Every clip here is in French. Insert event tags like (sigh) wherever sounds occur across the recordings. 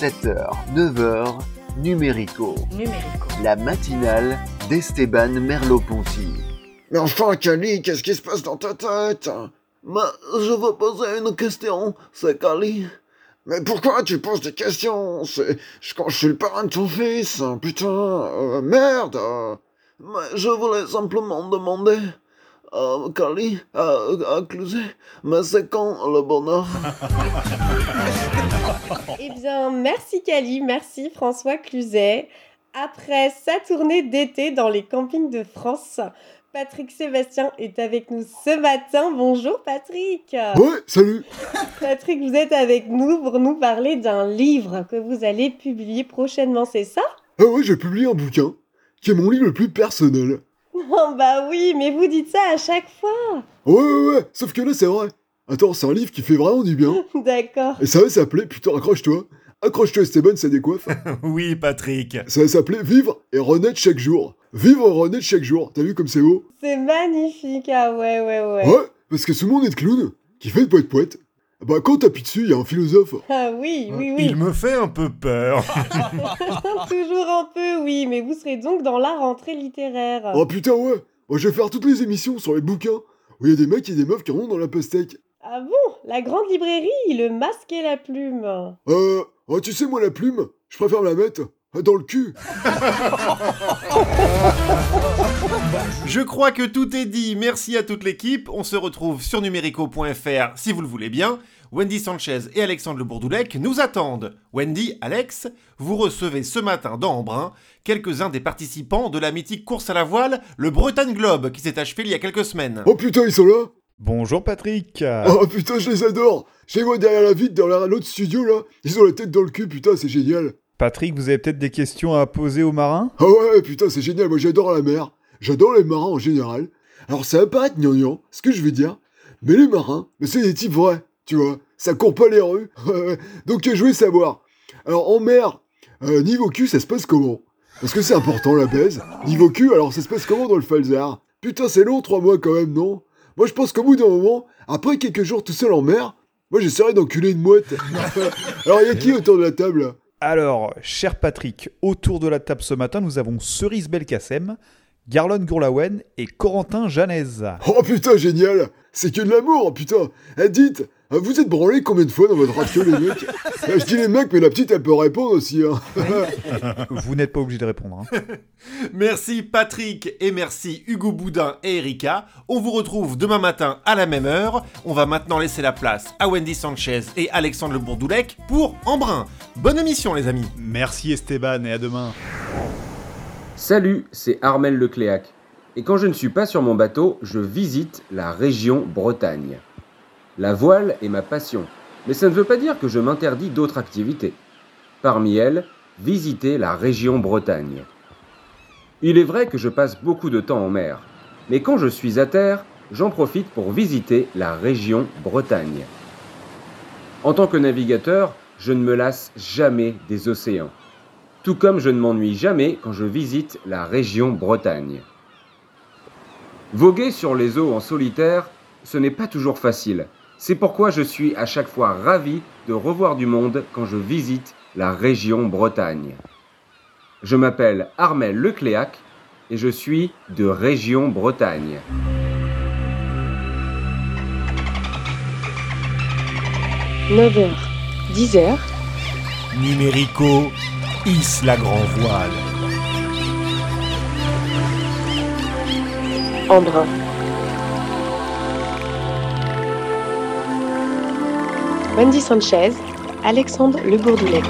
7h, 9h, Numérico. Numérico. La matinale d'Esteban Merleau-Ponty. Mais enfin, Kali, qu'est-ce qui se passe dans ta tête? Mais je veux poser une question, c'est Kali. Mais pourquoi tu poses des questions? C'est quand je suis le parrain de ton fils, putain, euh, merde Mais je voulais simplement demander à Kali, à, à Cluzet, mais c'est quand le bonheur? (laughs) (laughs) Eh bien, merci Kali, merci François Cluzet. Après sa tournée d'été dans les campings de France, Patrick Sébastien est avec nous ce matin. Bonjour Patrick. Ouais, salut. (laughs) Patrick, vous êtes avec nous pour nous parler d'un livre que vous allez publier prochainement, c'est ça? Ah ouais, j'ai publié un bouquin qui est mon livre le plus personnel. Oh (laughs) bah oui, mais vous dites ça à chaque fois. Ouais, ouais, ouais, sauf que là c'est vrai. Attends, c'est un livre qui fait vraiment du bien. (laughs) D'accord. Et ça va s'appeler, putain, accroche-toi. Accroche-toi Esteban, ça décoiffe. (laughs) oui, Patrick. Ça va s'appeler Vivre et renaître chaque jour. Vivre et renaître chaque jour. T'as vu comme c'est beau C'est magnifique, ah ouais, ouais, ouais. Ouais, parce que ce monde est de clown qui fait de poète poète. Bah quand t'appuies dessus, il y a un philosophe. (laughs) Ah oui, oui, oui. Il me fait un peu peur. Toujours un peu, oui, mais vous serez donc dans la rentrée littéraire. Oh putain, ouais. Moi, je vais faire toutes les émissions sur les bouquins où il y a des mecs et des meufs qui rentrent dans la pastèque. Ah bon? La grande librairie, le masque et la plume. Euh, oh, tu sais, moi, la plume, je préfère la mettre dans le cul. (laughs) Je crois que tout est dit. Merci à toute l'équipe. On se retrouve sur numérico.fr si vous le voulez bien. Wendy Sanchez et Alexandre Le Bourdoulec nous attendent. Wendy, Alex, vous recevez ce matin dans Embrun quelques-uns des participants de la mythique course à la voile, le Bretagne Globe, qui s'est achevé il y a quelques semaines. Oh putain, ils sont là Bonjour Patrick Oh putain, je les adore Je les vois derrière la vitre, dans l'autre studio là. Ils ont la tête dans le cul, putain, c'est génial. Patrick, vous avez peut-être des questions à poser aux marins? Ah ouais, putain, c'est génial, moi j'adore la mer. J'adore les marins en général. Alors ça va paraître gnangnan, ce que je vais dire, mais les marins, mais c'est des types vrais, tu vois. Ça court pas les rues. (laughs) Donc je voulais savoir. Alors en mer, euh, niveau cul, ça se passe comment? Parce que c'est important la baise. Niveau cul, alors ça se passe comment dans le Falzar Putain, c'est long, trois mois quand même, non? Moi je pense qu'au bout d'un moment, après quelques jours tout seul en mer, moi j'essaierai d'enculer une mouette. (laughs) alors y a qui autour de la table? Alors, cher Patrick, autour de la table ce matin, nous avons Cerise Belkacem, Garlon Gourlawen et Corentin Janez. Oh putain, génial C'est que de l'amour, putain Eh, dites, vous êtes branlé combien de fois dans votre radio, les mecs Je dis les mecs, mais la petite, elle peut répondre aussi. Hein. (laughs) vous n'êtes pas obligé de répondre. Hein. (laughs) merci Patrick et merci Hugo Boudin et Erika. On vous retrouve demain matin à la même heure. On va maintenant laisser la place à Wendy Sanchez et Alexandre Le Bourdoulec pour Embrun. Bonne émission, les amis. Merci Esteban et à demain. Salut, c'est Armel Lecléac. Et quand je ne suis pas sur mon bateau, je visite la région Bretagne. La voile est ma passion, mais ça ne veut pas dire que je m'interdis d'autres activités. Parmi elles, visiter la région Bretagne. Il est vrai que je passe beaucoup de temps en mer, mais quand je suis à terre, j'en profite pour visiter la région Bretagne. En tant que navigateur, je ne me lasse jamais des océans tout comme je ne m'ennuie jamais quand je visite la région Bretagne. Voguer sur les eaux en solitaire, ce n'est pas toujours facile. C'est pourquoi je suis à chaque fois ravi de revoir du monde quand je visite la région Bretagne. Je m'appelle Armel Lecléac et je suis de région Bretagne. « 9h, 10h. Numérico hisse la grand voile. Embrun. Wendy Sanchez, Alexandre Le Bourdoulec.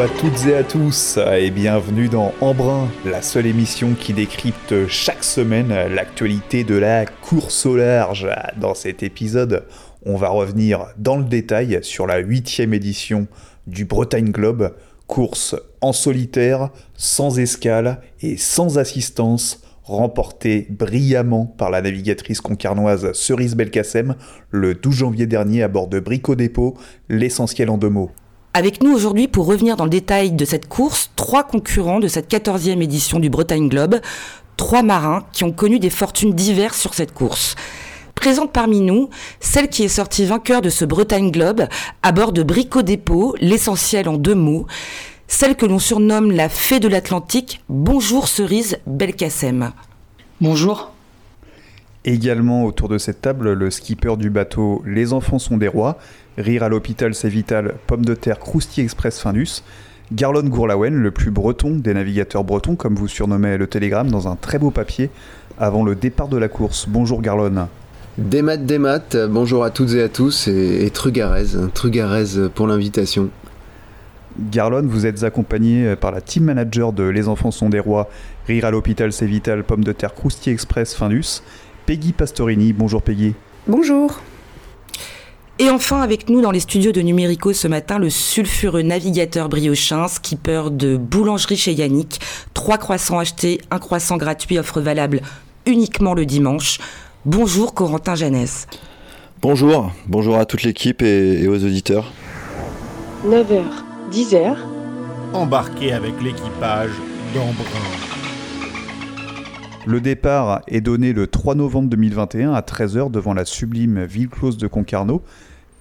À toutes et à tous et bienvenue dans Embrun, la seule émission qui décrypte chaque semaine l'actualité de la course au large. Dans cet épisode, on va revenir dans le détail sur la huitième édition du Bretagne Globe, course en solitaire, sans escale et sans assistance, remporté brillamment par la navigatrice concarnoise Cerise Belkacem le 12 janvier dernier à bord de Brico Dépôt, l'essentiel en deux mots. Avec nous aujourd'hui pour revenir dans le détail de cette course, trois concurrents de cette 14e édition du Bretagne Globe, trois marins qui ont connu des fortunes diverses sur cette course. Présente parmi nous, celle qui est sortie vainqueur de ce Bretagne Globe à bord de Brico Dépôt, l'essentiel en deux mots, celle que l'on surnomme la fée de l'Atlantique. Bonjour Cerise Belkacem. Bonjour. Également autour de cette table, le skipper du bateau Les enfants sont des rois, Rire à l'hôpital c'est vital, Pomme de terre Crousti Express Findus, Garlon Gourlaouen, le plus breton des navigateurs bretons, comme vous surnommez le télégramme, dans un très beau papier avant le départ de la course. Bonjour Garlon. Des maths, des maths, bonjour à toutes et à tous, et, et Trugarez, Trugarez pour l'invitation. Garlon, vous êtes accompagné par la team manager de Les enfants sont des rois, Rire à l'hôpital c'est vital, Pomme de terre Crousti Express Findus, Peggy Pastorini. Bonjour Peggy. Bonjour. Et enfin, avec nous dans les studios de Numérico ce matin, le sulfureux navigateur briochin, skipper de boulangerie chez Yannick. Trois croissants achetés, un croissant gratuit, offre valable uniquement le dimanche. Bonjour Corentin Jeannès. Bonjour, bonjour à toute l'équipe et, et aux auditeurs. 9h, 10h. Embarqué avec l'équipage d'Embrun. Le départ est donné le 3 novembre 2021 à 13h devant la sublime ville close de Concarneau.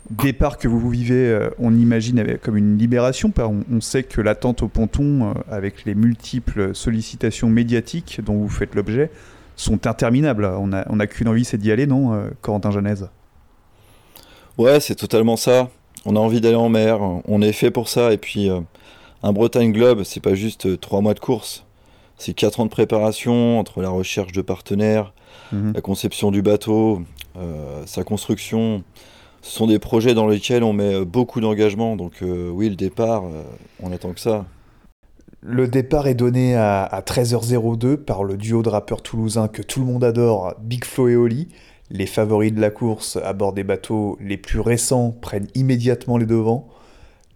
Départ que vous vivez, euh, on imagine, avec- comme une libération. On, on sait que l'attente au ponton, euh, avec les multiples sollicitations médiatiques dont vous faites l'objet, sont interminables. On n'a on a qu'une envie, c'est d'y aller, non, euh, Corentin Genèse? Ouais, c'est totalement ça. On a envie d'aller en mer, on est fait pour ça. Et puis, euh, un Bretagne Globe, c'est pas juste trois mois de course. C'est quatre ans de préparation entre la recherche de partenaires, Mhm. la conception du bateau, euh, sa construction. Ce sont des projets dans lesquels on met euh, beaucoup d'engagement. Donc, euh, oui, le départ, euh, on attend que ça. Le départ est donné à, à 13h02 par le duo de rappeurs toulousains que tout le monde adore, Big Flo et Oli. Les favoris de la course à bord des bateaux les plus récents prennent immédiatement les devants.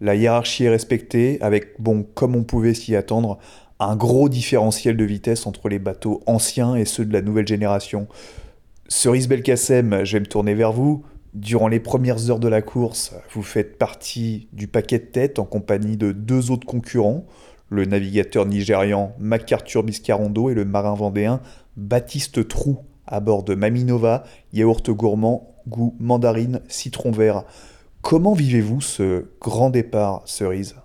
La hiérarchie est respectée avec, bon, comme on pouvait s'y attendre, un gros différentiel de vitesse entre les bateaux anciens et ceux de la nouvelle génération. Cerise Belkacem, je vais me tourner vers vous. Durant les premières heures de la course, vous faites partie du paquet de tête en compagnie de deux autres concurrents, le navigateur nigérian MacArthur Biscarondo et le marin vendéen Baptiste Trou à bord de Maminova, yaourt gourmand, goût mandarine, citron vert. Comment vivez-vous ce grand départ, Cerise?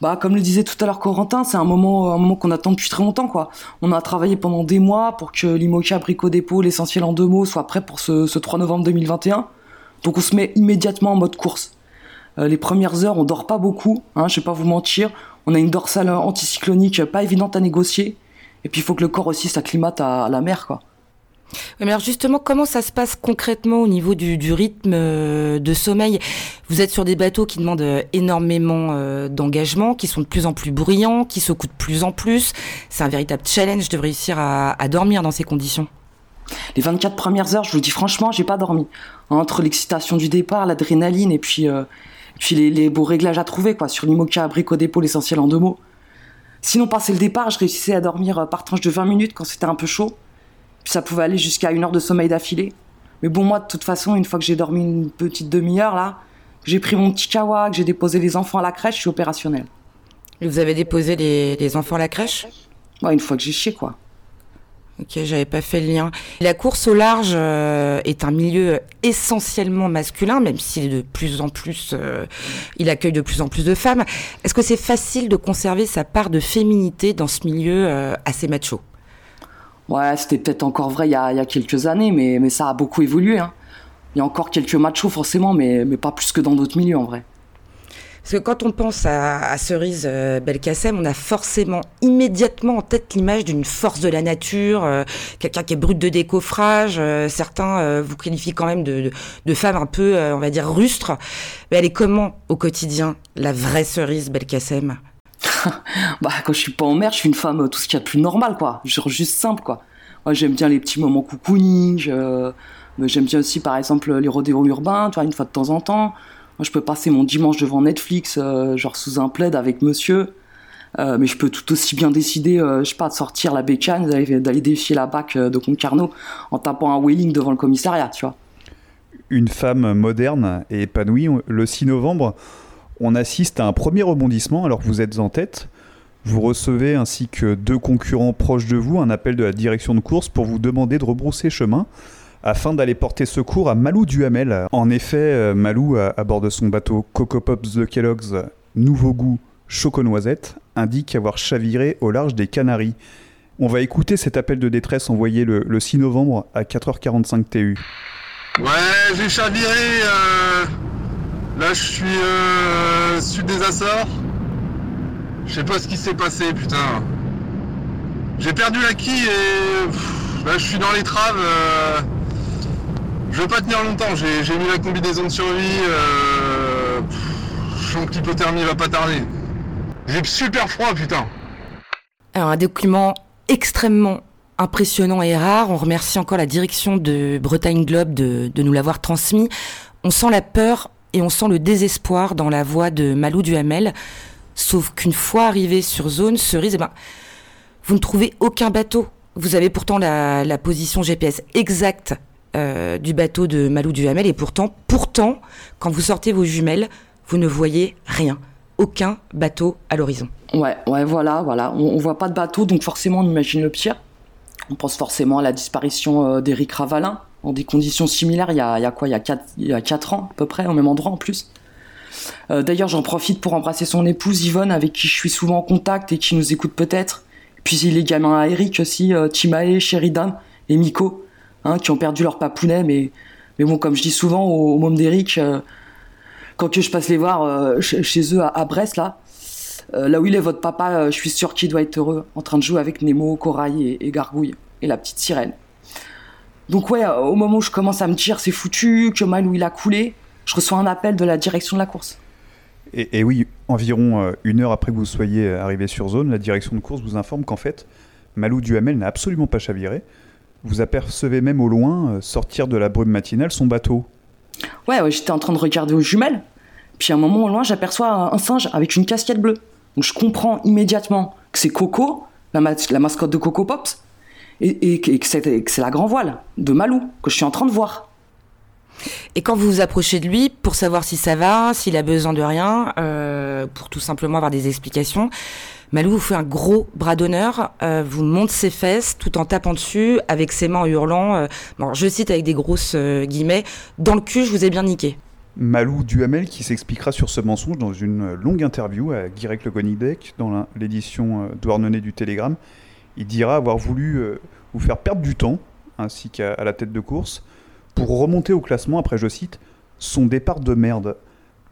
Bah, comme le disait tout à l'heure Corentin, c'est un moment, un moment qu'on attend depuis très longtemps, quoi. On a travaillé pendant des mois pour que l'IMOCA Brico Dépôt, l'essentiel en deux mots, soit prêt pour ce, ce 3 novembre 2021. Donc on se met immédiatement en mode course. Euh, les premières heures, on dort pas beaucoup, hein, je vais pas vous mentir. On a une dorsale anticyclonique pas évidente à négocier. Et puis il faut que le corps aussi s'acclimate à, à la mer, quoi. Ouais, Mais alors justement, comment ça se passe concrètement au niveau du, rythme euh, de sommeil? Vous êtes sur des bateaux qui demandent euh, énormément euh, d'engagement, qui sont de plus en plus bruyants, qui secouent de plus en plus. C'est un véritable challenge de réussir à, dormir dans ces conditions. Les 24 premières heures, je vous dis franchement, j'ai pas dormi. Entre l'excitation du départ, l'adrénaline et puis, les, beaux réglages à trouver, quoi, sur l'IMOCA, Brico Dépôt, l'essentiel en deux mots. Sinon, passé le départ, je réussissais à dormir par tranche de 20 minutes quand c'était un peu chaud. Puis ça pouvait aller jusqu'à une heure de sommeil d'affilée. Mais bon, moi, de toute façon, une fois que j'ai dormi une petite demi-heure, là, que j'ai pris mon petit kawa, que j'ai déposé les enfants à la crèche, je suis opérationnel. Et Vous avez déposé les, les enfants à la crèche? Ouais, une fois que j'ai chié, quoi. Ok, j'avais pas fait le lien. La course au large euh, est un milieu essentiellement masculin, même s'il est de plus en plus, euh, il accueille de plus en plus de femmes. Est-ce que c'est facile de conserver sa part de féminité dans ce milieu euh, assez macho? Ouais, c'était peut-être encore vrai il y a, quelques années, mais, mais ça a beaucoup évolué. Hein. Il y a encore quelques machos forcément, mais, mais pas plus que dans d'autres milieux en vrai. Parce que quand on pense à, Cerise euh, Belkacem, on a forcément immédiatement en tête l'image d'une force de la nature, euh, quelqu'un qui est brut de décoffrage. euh, certains euh, vous qualifient quand même de, de, de femme un peu, on va dire, rustre. Mais elle est comment au quotidien, la vraie Cerise Belkacem? (laughs) Bah, quand je suis pas en mer, je suis une femme, euh, tout ce qu'il y a de plus normal, quoi. Genre juste simple, quoi. Moi, j'aime bien les petits moments cocooning. mais J'aime bien aussi, par exemple, les rodéos urbains, tu vois, une fois de temps en temps. Moi, je peux passer mon dimanche devant Netflix, euh, genre sous un plaid avec monsieur. Euh, mais je peux tout aussi bien décider, euh, je sais pas, de sortir la bécane, d'aller, d'aller défier la BAC de Concarneau en tapant un wheeling devant le commissariat, tu vois. Une femme moderne et épanouie. Le 6 novembre, on assiste à un premier rebondissement alors que vous êtes en tête. Vous recevez ainsi que deux concurrents proches de vous un appel de la direction de course pour vous demander de rebrousser chemin afin d'aller porter secours à Malou Duhamel. En effet, Malou, à bord de son bateau Coco Pops de Kellogg's, nouveau goût choco-noisette, indique avoir chaviré au large des Canaries. On va écouter cet appel de détresse envoyé le, le 6 novembre à 4h45 TU. Ouais, j'ai chaviré. Euh... Là, je suis euh, sud des Açores. Je sais pas ce qui s'est passé, putain. J'ai perdu la quille et là, je suis dans les traves. Euh... Je vais pas tenir longtemps. J'ai mis la combinaison de survie. Je sens que l'hypothermie va pas tarder. J'ai super froid, putain. Alors, un document extrêmement impressionnant et rare. On remercie encore la direction de Bretagne Globe de nous l'avoir transmis. On sent la peur et on sent le désespoir dans la voix de Malou Duhamel. Sauf qu'une fois arrivé sur zone, cerise, eh ben, vous ne trouvez aucun bateau. Vous avez pourtant la, position GPS exacte euh, du bateau de Malou Duhamel et pourtant, pourtant, quand vous sortez vos jumelles, vous ne voyez rien. Aucun bateau à l'horizon. Ouais, ouais, voilà, voilà. On, on voit pas de bateau, donc forcément on imagine le pire. On pense forcément à la disparition euh, d'Éric Ravalin, dans des conditions similaires, il y a, il quoi il y a, 4, il y a 4 ans à peu près, au même endroit en plus. Euh, D'ailleurs, j'en profite pour embrasser son épouse Yvonne, avec qui je suis souvent en contact et qui nous écoute peut-être. Puis les gamins à Eric aussi, euh, Timae, Sheridan et Miko, hein, qui ont perdu leur papounet, mais, mais bon, comme je dis souvent au, au môme d'Eric, euh, quand que je passe les voir chez, eux à, Brest, là, là où il est votre papa, je suis sûr qu'il doit être heureux, en train de jouer avec Nemo, Corail et, et Gargouille, et la petite sirène. Donc ouais, au moment où je commence à me dire c'est foutu, que Malou il a coulé, je reçois un appel de la direction de la course. Et, et oui, environ euh, une heure après que vous soyez arrivé sur zone, la direction de course vous informe qu'en fait, Malou Duhamel n'a absolument pas chaviré. Vous apercevez même au loin euh, sortir de la brume matinale son bateau. Ouais, ouais j'étais en train de regarder aux jumelles. Puis à un moment au loin, j'aperçois un, un, singe avec une casquette bleue. Donc je comprends immédiatement que c'est Coco, la, ma la, mascotte de Coco Pops, et, et, et que c'est la grand voile de Malou que je suis en train de voir. Et quand vous vous approchez de lui pour savoir si ça va, s'il a besoin de rien, euh, pour tout simplement avoir des explications, Malou vous fait un gros bras d'honneur, euh, vous monte ses fesses tout en tapant dessus, avec ses mains en hurlant, euh, bon, je cite avec des grosses euh, guillemets, dans le cul, je vous ai bien niqué. Malou Duhamel qui s'expliquera sur ce mensonge dans une longue interview à Guirec Le Gonidec dans l'édition Douarnenez du Télégramme. Il dira avoir voulu vous faire perdre du temps, ainsi qu'à la tête de course, pour remonter au classement après, je cite, son départ de merde.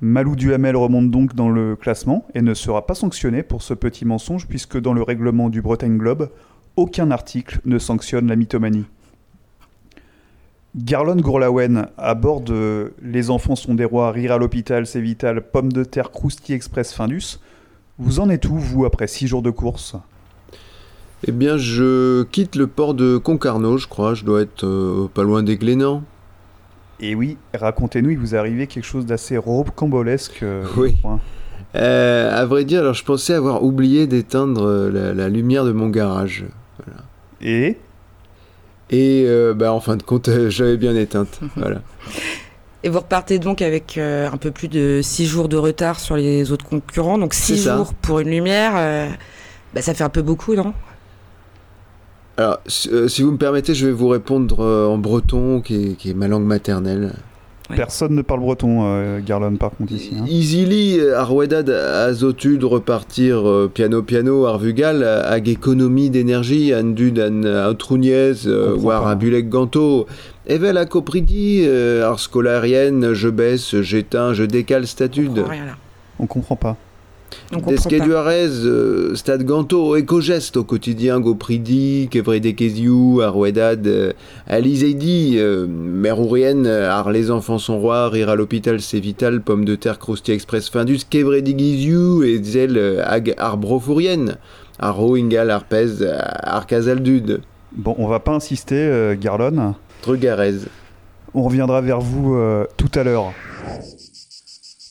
Malou Duhamel remonte donc dans le classement et ne sera pas sanctionné pour ce petit mensonge puisque dans le règlement du Bretagne Globe, aucun article ne sanctionne la mythomanie. Garlon Gourlaouen aborde Les enfants sont des rois, rire à l'hôpital, c'est vital, pommes de terre, crousti express, Findus. Vous en êtes où, vous, après six jours de course? Eh bien, je quitte le port de Concarneau, je crois. Je dois être euh, pas loin des Glénans. Et oui, racontez-nous, il vous est arrivé quelque chose d'assez rocambolesque. Euh, oui. Euh, à vrai dire, alors je pensais avoir oublié d'éteindre la, la, lumière de mon garage. Voilà. Et Et euh, bah, en fin de compte, j'avais bien éteinte. (laughs) voilà. Et vous repartez donc avec euh, un peu plus de 6 jours de retard sur les autres concurrents. Donc 6 jours pour une lumière, euh, bah, ça fait un peu beaucoup, non? Alors, euh, si vous me permettez, je vais vous répondre euh, en breton, qui est, qui est, ma langue maternelle. Ouais. Personne ne parle breton, euh, Garlon, par contre, ici. Hein. Isili, Arwedad, Azotud, repartir euh, piano piano, Arvugal, ag économie d'énergie, Andud, an Outrouniez, war Abulek Ganto, Evel a copridi, art scolarienne, je baisse, j'éteins, je décale statude. On comprend pas. Desqueduarez, euh, Stade Ganto, Ecogest au quotidien, Gopridi, Kevredekeziou, Arwedad, euh, Alizeidi, euh, Merourienne, Ar les enfants sont rois, Rire à l'hôpital c'est vital, Pomme de terre, Crousti Express, Findus, Kevredigiziou, et Zel, Ag Arbrofourienne, Arro, Ingal, Arpez, Arcazaldud. Bon, on va pas insister, euh, Garlon. Trugarez. On reviendra vers vous euh, tout à l'heure.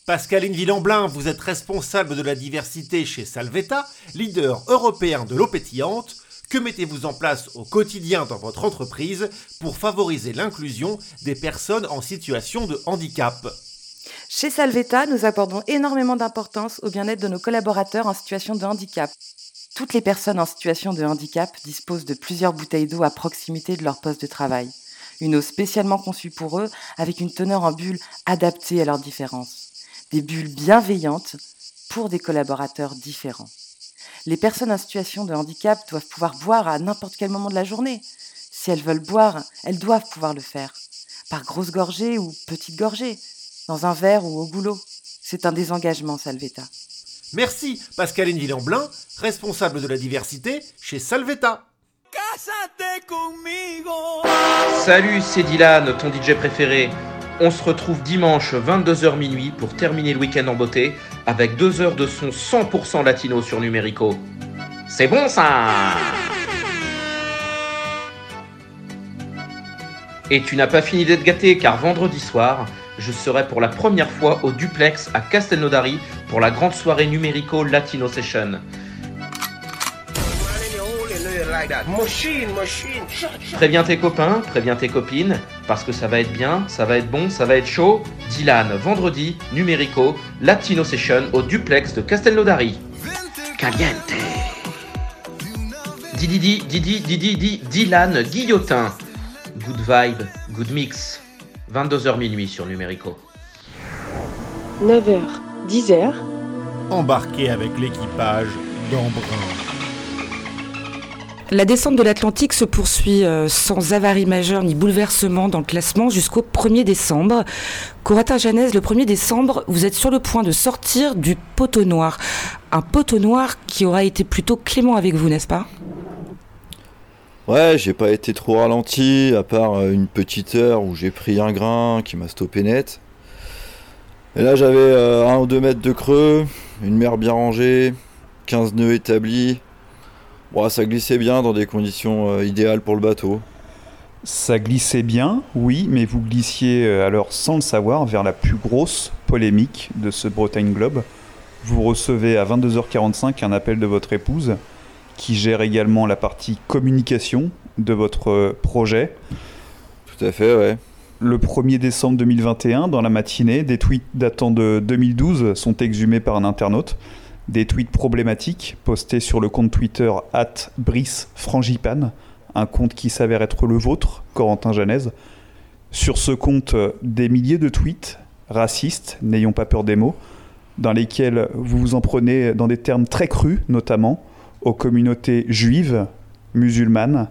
Pascaline Villamblin, vous êtes responsable de la diversité chez Salvetta, leader européen de l'eau pétillante. Que mettez-vous en place au quotidien dans votre entreprise pour favoriser l'inclusion des personnes en situation de handicap? Chez Salvetta, nous accordons énormément d'importance au bien-être de nos collaborateurs en situation de handicap. Toutes les personnes en situation de handicap disposent de plusieurs bouteilles d'eau à proximité de leur poste de travail. Une eau spécialement conçue pour eux avec une teneur en bulles adaptée à leurs différences des bulles bienveillantes pour des collaborateurs différents. Les personnes en situation de handicap doivent pouvoir boire à n'importe quel moment de la journée. Si elles veulent boire, elles doivent pouvoir le faire, par grosse gorgée ou petite gorgée, dans un verre ou au goulot. C'est un désengagement, Salvetta. Merci, Pascaline Villamblin, responsable de la diversité chez Salvetta. Salut, c'est Dylan, ton DJ préféré. On se retrouve dimanche 22h minuit pour terminer le week-end en beauté avec deux heures de son 100% latino sur Numérico. C'est bon ça Et tu n'as pas fini d'être gâté car vendredi soir, je serai pour la première fois au duplex à Castelnaudary pour la grande soirée Numérico Latino Session. Préviens tes copains, préviens tes copines, parce que ça va être bien, ça va être bon, ça va être chaud. Dylan, vendredi, Numérico, Latino Session au duplex de Castelnaudary. Caliente. Didi, Didi, Didi, Didi, Dylan, Guillotin. Good vibe, good mix. 22h minuit sur Numérico. 9h, 10h. Embarqué avec l'équipage d'Embrun. La descente de l'Atlantique se poursuit euh, sans avarie majeure ni bouleversement dans le classement jusqu'au 1er décembre. Coratin Janès, le 1er décembre, vous êtes sur le point de sortir du poteau noir. Un poteau noir qui aura été plutôt clément avec vous, n'est-ce pas? Ouais, j'ai pas été trop ralenti, à part euh, une petite heure où j'ai pris un grain qui m'a stoppé net. Et là, j'avais euh, un ou deux mètres de creux, une mer bien rangée, 15 nœuds établis, Bon, ça glissait bien dans des conditions euh, idéales pour le bateau. Ça glissait bien, oui, mais vous glissiez euh, alors sans le savoir vers la plus grosse polémique de ce Bretagne Globe. Vous recevez à 22h45 un appel de votre épouse qui gère également la partie communication de votre euh, projet. Tout à fait, ouais. Le 1er décembre 2021, dans la matinée, des tweets datant de 2012 sont exhumés par un internaute des tweets problématiques postés sur le compte Twitter at Brice Frangipane, un compte qui s'avère être le vôtre, Corentin Janez. Sur ce compte, des milliers de tweets racistes, n'ayons pas peur des mots, dans lesquels vous vous en prenez dans des termes très crus, notamment aux communautés juives, musulmanes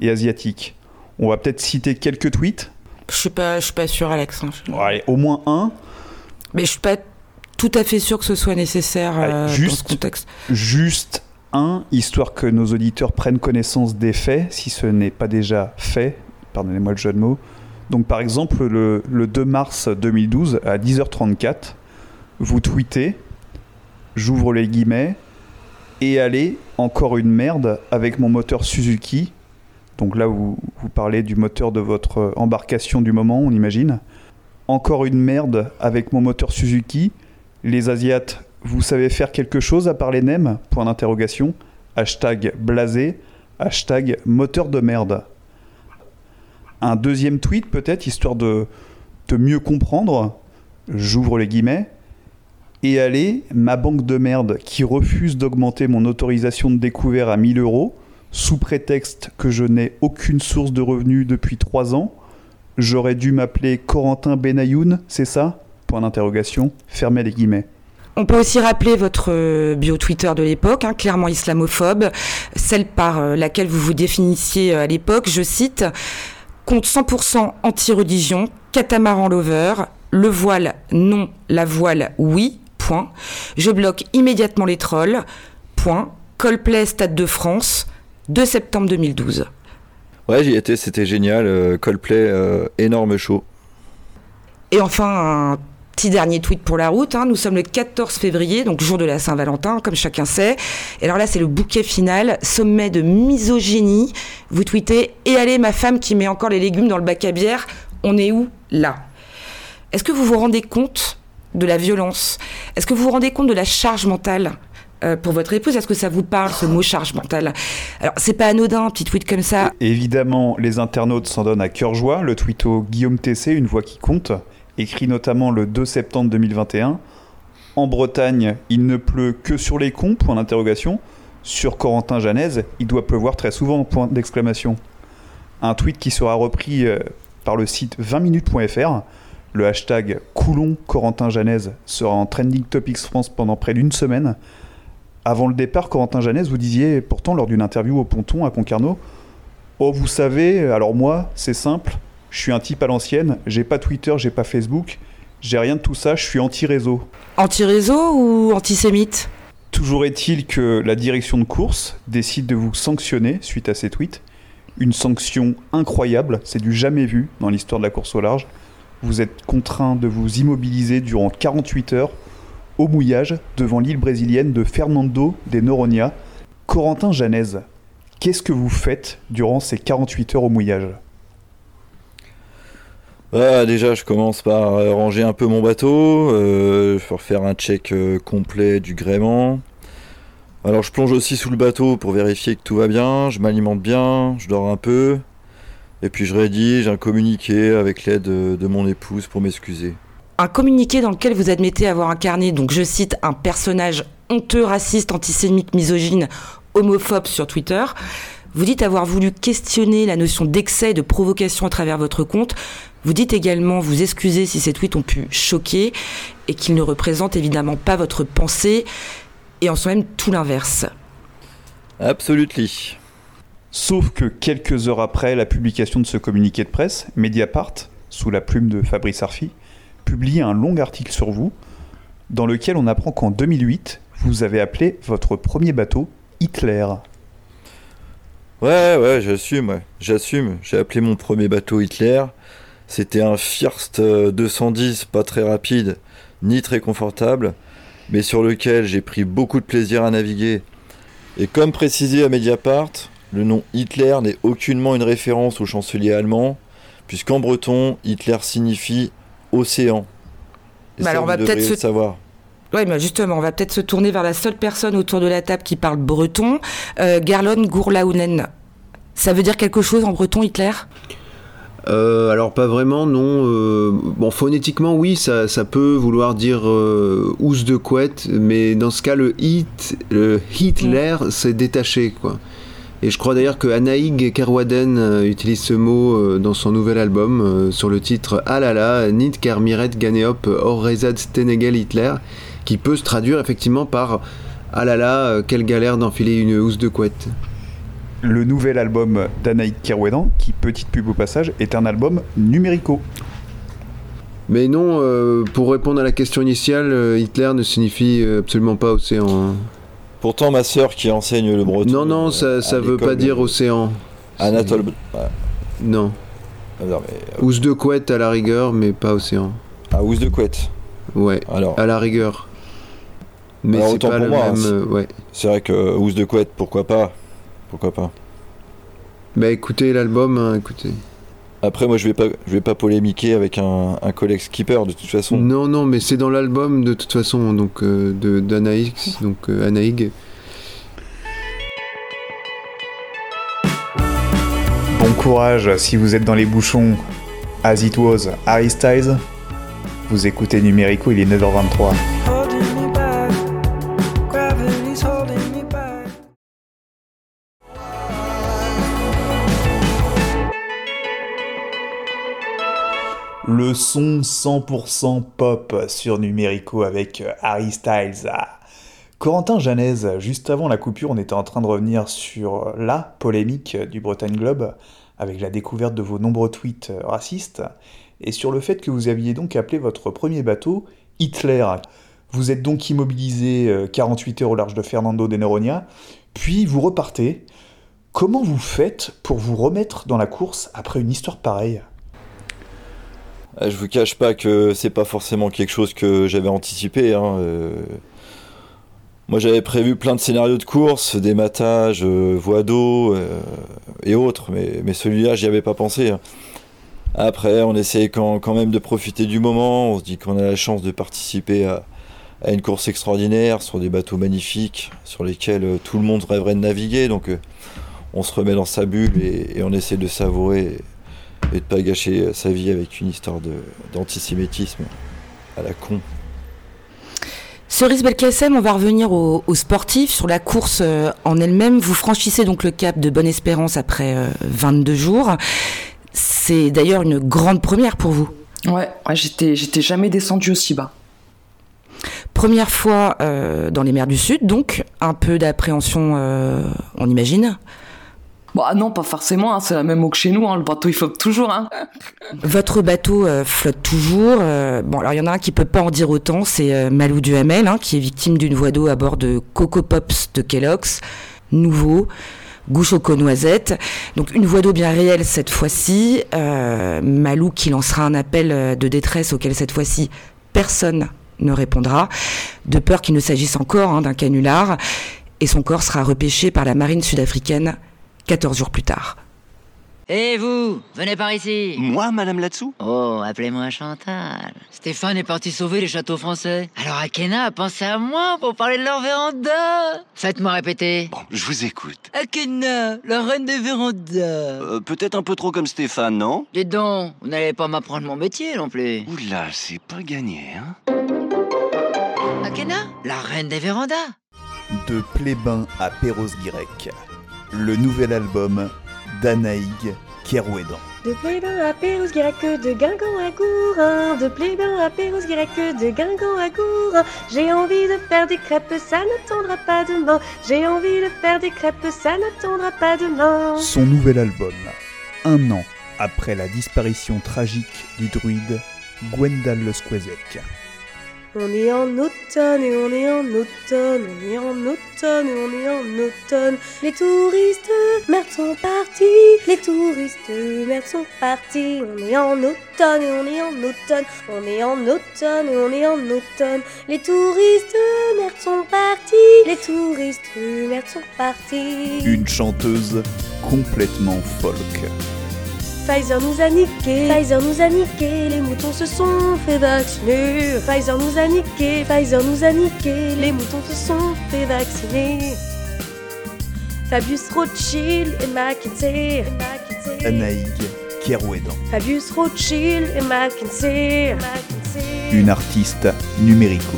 et asiatiques. On va peut-être citer quelques tweets. Je suis pas, je suis pas sûr, Alex. Hein. Allez, au moins un. Mais je suis pas tout à fait sûr que ce soit nécessaire euh, juste, dans ce contexte. Juste un, histoire que nos auditeurs prennent connaissance des faits, si ce n'est pas déjà fait, pardonnez-moi le jeu de mots. Donc par exemple, le, le 2 mars 2012, à 10h34, vous tweetez, j'ouvre les guillemets, et allez, encore une merde avec mon moteur Suzuki. Donc là, vous, vous parlez du moteur de votre embarcation du moment, on imagine. Encore une merde avec mon moteur Suzuki les Asiates, vous savez faire quelque chose à part les nems? Point d'interrogation. Hashtag blasé. Hashtag moteur de merde. Un deuxième tweet peut-être, histoire de, de mieux comprendre. J'ouvre les guillemets. Et allez, ma banque de merde qui refuse d'augmenter mon autorisation de découvert à 1000 euros, sous prétexte que je n'ai aucune source de revenus depuis 3 ans. J'aurais dû m'appeler Corentin Benayoun, c'est ça? Point d'interrogation, fermez les guillemets. On peut aussi rappeler votre euh, bio Twitter de l'époque, hein, clairement islamophobe, celle par euh, laquelle vous vous définissiez euh, à l'époque, je cite, compte 100% anti-religion, catamaran lover, le voile non, la voile oui, point. Je bloque immédiatement les trolls, point. Coldplay Stade de France, 2 septembre 2012. Ouais, j'y étais, c'était génial. Coldplay, énorme show. Et enfin, un Petit dernier tweet pour la route. Hein. Nous sommes le 14 février, donc jour de la Saint-Valentin, comme chacun sait. Et alors là, c'est le bouquet final, sommet de misogynie. Vous tweetez Et allez, ma femme qui met encore les légumes dans le bac à bière, on est où là? Est-ce que vous vous rendez compte de la violence? Est-ce que vous vous rendez compte de la charge mentale euh, pour votre épouse? Est-ce que ça vous parle, ce mot charge mentale Alors, c'est pas anodin, un petit tweet comme ça. Évidemment, les internautes s'en donnent à cœur joie. Le tweeto Guillaume TC, une voix qui compte, écrit notamment le 2 septembre 2021 En Bretagne, il ne pleut que sur les cons Point d'interrogation. Sur Corentin Janez, il doit pleuvoir très souvent Point d'exclamation. Un tweet qui sera repris euh, par le site 20minutes.fr. Le hashtag Coulon Corentin Janez sera en trending topics France pendant près d'une semaine. Avant le départ, Corentin Janez, vous disiez pourtant lors d'une interview au ponton à Concarneau Oh, vous savez, alors moi, c'est simple, je suis un type à l'ancienne, j'ai pas Twitter, j'ai pas Facebook, j'ai rien de tout ça, je suis anti-réseau. Anti-réseau ou antisémite? Toujours est-il que la direction de course décide de vous sanctionner suite à ces tweets. Une sanction incroyable, c'est du jamais vu dans l'histoire de la course au large. Vous êtes contraint de vous immobiliser durant 48 heures au mouillage devant l'île brésilienne de Fernando de Noronha. Corentin Janez, qu'est-ce que vous faites durant ces 48 heures au mouillage? Ah, déjà, je commence par euh, ranger un peu mon bateau, euh, faire un check euh, complet du gréement. Alors, je plonge aussi sous le bateau pour vérifier que tout va bien, je m'alimente bien, je dors un peu, et puis je rédige un communiqué avec l'aide de, de mon épouse pour m'excuser un communiqué dans lequel vous admettez avoir incarné, donc je cite, un personnage honteux, raciste, antisémite, misogyne, homophobe sur Twitter. Vous dites avoir voulu questionner la notion d'excès et de provocation à travers votre compte. Vous dites également vous excuser si ces tweets ont pu choquer et qu'ils ne représentent évidemment pas votre pensée et en sont même tout l'inverse. Absolument. Sauf que quelques heures après la publication de ce communiqué de presse, Mediapart, sous la plume de Fabrice Arfi, publie un long article sur vous dans lequel on apprend qu'en 2008, vous avez appelé votre premier bateau Hitler. Ouais, ouais, j'assume, ouais. j'assume. J'ai appelé mon premier bateau Hitler. C'était un First 210, pas très rapide, ni très confortable, mais sur lequel j'ai pris beaucoup de plaisir à naviguer. Et comme précisé à Mediapart, le nom Hitler n'est aucunement une référence au chancelier allemand, puisqu'en breton, Hitler signifie océan. Et bah alors on va peut-être se savoir. Oui, mais justement, on va peut-être se tourner vers la seule personne autour de la table qui parle breton, euh, Garlon Gourlaounen. Ça veut dire quelque chose en breton, Hitler? Euh, alors pas vraiment, non. Euh, bon, phonétiquement, oui, ça, ça peut vouloir dire euh, housse de couette, mais dans ce cas, le hit, le Hitler, c'est détaché, quoi. Et je crois d'ailleurs que Anaïg Kerwaden euh, utilise ce mot dans son nouvel album sur le titre Alala, Nid Kermiret Ganeop Orrezad Stenegel Hitler, qui peut se traduire effectivement par Alala, quelle galère d'enfiler une housse de couette. Le nouvel album d'Anaïg Kerwaden, qui, petite pub au passage, est un album numérico. Mais non, pour répondre à la question initiale, Hitler ne signifie absolument pas océan. Hein. Pourtant, ma sœur qui enseigne le breton. Non, non, ça, ça veut pas dire océan. Anatole. Non. Ah, mais... Housse de couette à la rigueur, mais pas océan. Ah, housse de couette Ouais, Alors. à la rigueur. Mais Alors, c'est autant pas pour le moi, même. hein, euh, ouais. C'est vrai que housse de couette, pourquoi pas? Pourquoi pas? Bah écoutez l'album, hein, écoutez. Après, moi, je vais pas, je vais pas polémiquer avec un, un collègue skipper de toute façon. Non, non, mais c'est dans l'album de toute façon, donc euh, de d'Anaïx, donc euh, Anaïg. Bon courage si vous êtes dans les bouchons. As it was, Harry Styles. Vous écoutez Numérico, il est 9h23. Le son 100% pop sur Numérico avec euh, Harry Styles. Corentin Janez, juste avant la coupure, on était en train de revenir sur la polémique du Bretagne Globe avec la découverte de vos nombreux tweets racistes et sur le fait que vous aviez donc appelé votre premier bateau Hitler. Vous êtes donc immobilisé 48 heures au large de Fernando de Noronha, puis vous repartez. Comment vous faites pour vous remettre dans la course après une histoire pareille? Je vous cache pas que c'est pas forcément quelque chose que j'avais anticipé. hein, euh. Moi j'avais prévu plein de scénarios de course, des matages, euh, voies d'eau euh, et autres, mais, celui-là j'y avais pas pensé. hein. Après, on essaye quand, même de profiter du moment. On se dit qu'on a la chance de participer à, une course extraordinaire sur des bateaux magnifiques sur lesquels euh, tout le monde rêverait de naviguer. Donc, euh, on se remet dans sa bulle et on essaie de savourer et, de pas gâcher sa vie avec une histoire d'antisémitisme à la con. Cerise Belkacem, on va revenir aux, sportifs. Sur la course euh, en elle-même, vous franchissez donc le cap de Bonne Espérance après euh, 22 jours. C'est d'ailleurs une grande première pour vous. Ouais, ouais j'étais, j'étais jamais descendu aussi bas. Première fois euh, dans les mers du Sud, donc un peu d'appréhension, euh, on imagine. Bah non, pas forcément, hein, c'est la même eau que chez nous, hein, le bateau il flotte toujours. Hein. Votre bateau euh, flotte toujours. euh, bon, alors il y en a un qui peut pas en dire autant, c'est euh, Malou Duhamel, hein, qui est victime d'une voie d'eau à bord de Coco Pops de Kellogg's, nouveau, goût noisette. Donc une voie d'eau bien réelle cette fois-ci. Malou qui lancera un appel de détresse auquel cette fois-ci personne ne répondra, de peur qu'il ne s'agisse encore d'un canular, et son corps sera repêché par la marine sud-africaine 14 jours plus tard. Et vous, venez par ici. Moi, Madame Latsou Oh, appelez-moi Chantal. Stéphane est parti sauver les châteaux français. Alors Akena a pensé à moi pour parler de leur véranda. Faites-moi répéter. Bon, je vous écoute. Akena, la reine des vérandas. Euh, Peut-être un peu trop comme Stéphane, non? Dites donc, vous n'allez pas m'apprendre mon métier non plus. Oula, c'est pas gagné, hein? Akena, la reine des vérandas. De Plébin à Perros-Guirec, le nouvel album d'Anaïg Kerouédan. De Plébin à Pérouse-Guirec, de Guingamp à Gourin, de Plébin à Pérouse-Guirec, de Guingamp à Gourin. J'ai envie de faire des crêpes, ça n'attendra pas demain. J'ai envie de faire des crêpes, ça n'attendra pas demain. Son nouvel album, un an après la disparition tragique du druide Gwendal le Squezek. On est en automne et on est en automne, on est en automne et on est en automne. Les touristes, merde, sont partis. Les touristes, merde, sont partis. On est en automne et on est en automne. On est en automne et on est en automne. Les touristes, merde, sont partis. Les touristes, merde, sont partis. Une chanteuse complètement folk. Pfizer nous a niqué, Pfizer nous a niqué, les moutons se sont fait vacciner. Pfizer nous a niqué, Pfizer nous a niqué, les moutons se sont fait vacciner. Fabius Rothschild et McKinsey. Anaïg Kerouédan. Fabius Rothschild et McKinsey. Une artiste numérico.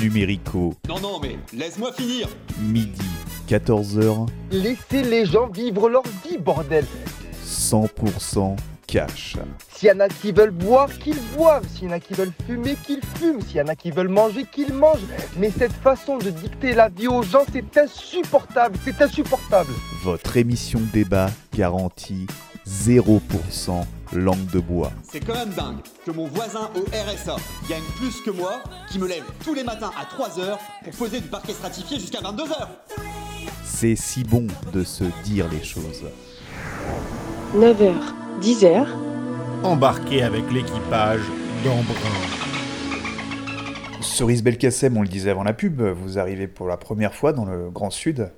Numérico, Non, non, mais laisse-moi finir midi, 14h, Laissez les gens vivre leur vie, bordel 100% cash. S'il y en a qui veulent boire, qu'ils boivent. S'il y en a qui veulent fumer, qu'ils fument. S'il y en a qui veulent manger, qu'ils mangent. Mais cette façon de dicter la vie aux gens, c'est insupportable. C'est insupportable. Votre émission débat garantie 0% langue de bois. C'est quand même dingue que mon voisin au RSA gagne plus que moi, qui me lève tous les matins à 3h pour poser du parquet stratifié jusqu'à 22h. C'est si bon de se dire les choses. 9h, 10h, Embarqué avec l'équipage d'Embrun. Cerise Belkacem, on le disait avant la pub, vous arrivez pour la première fois dans le Grand Sud.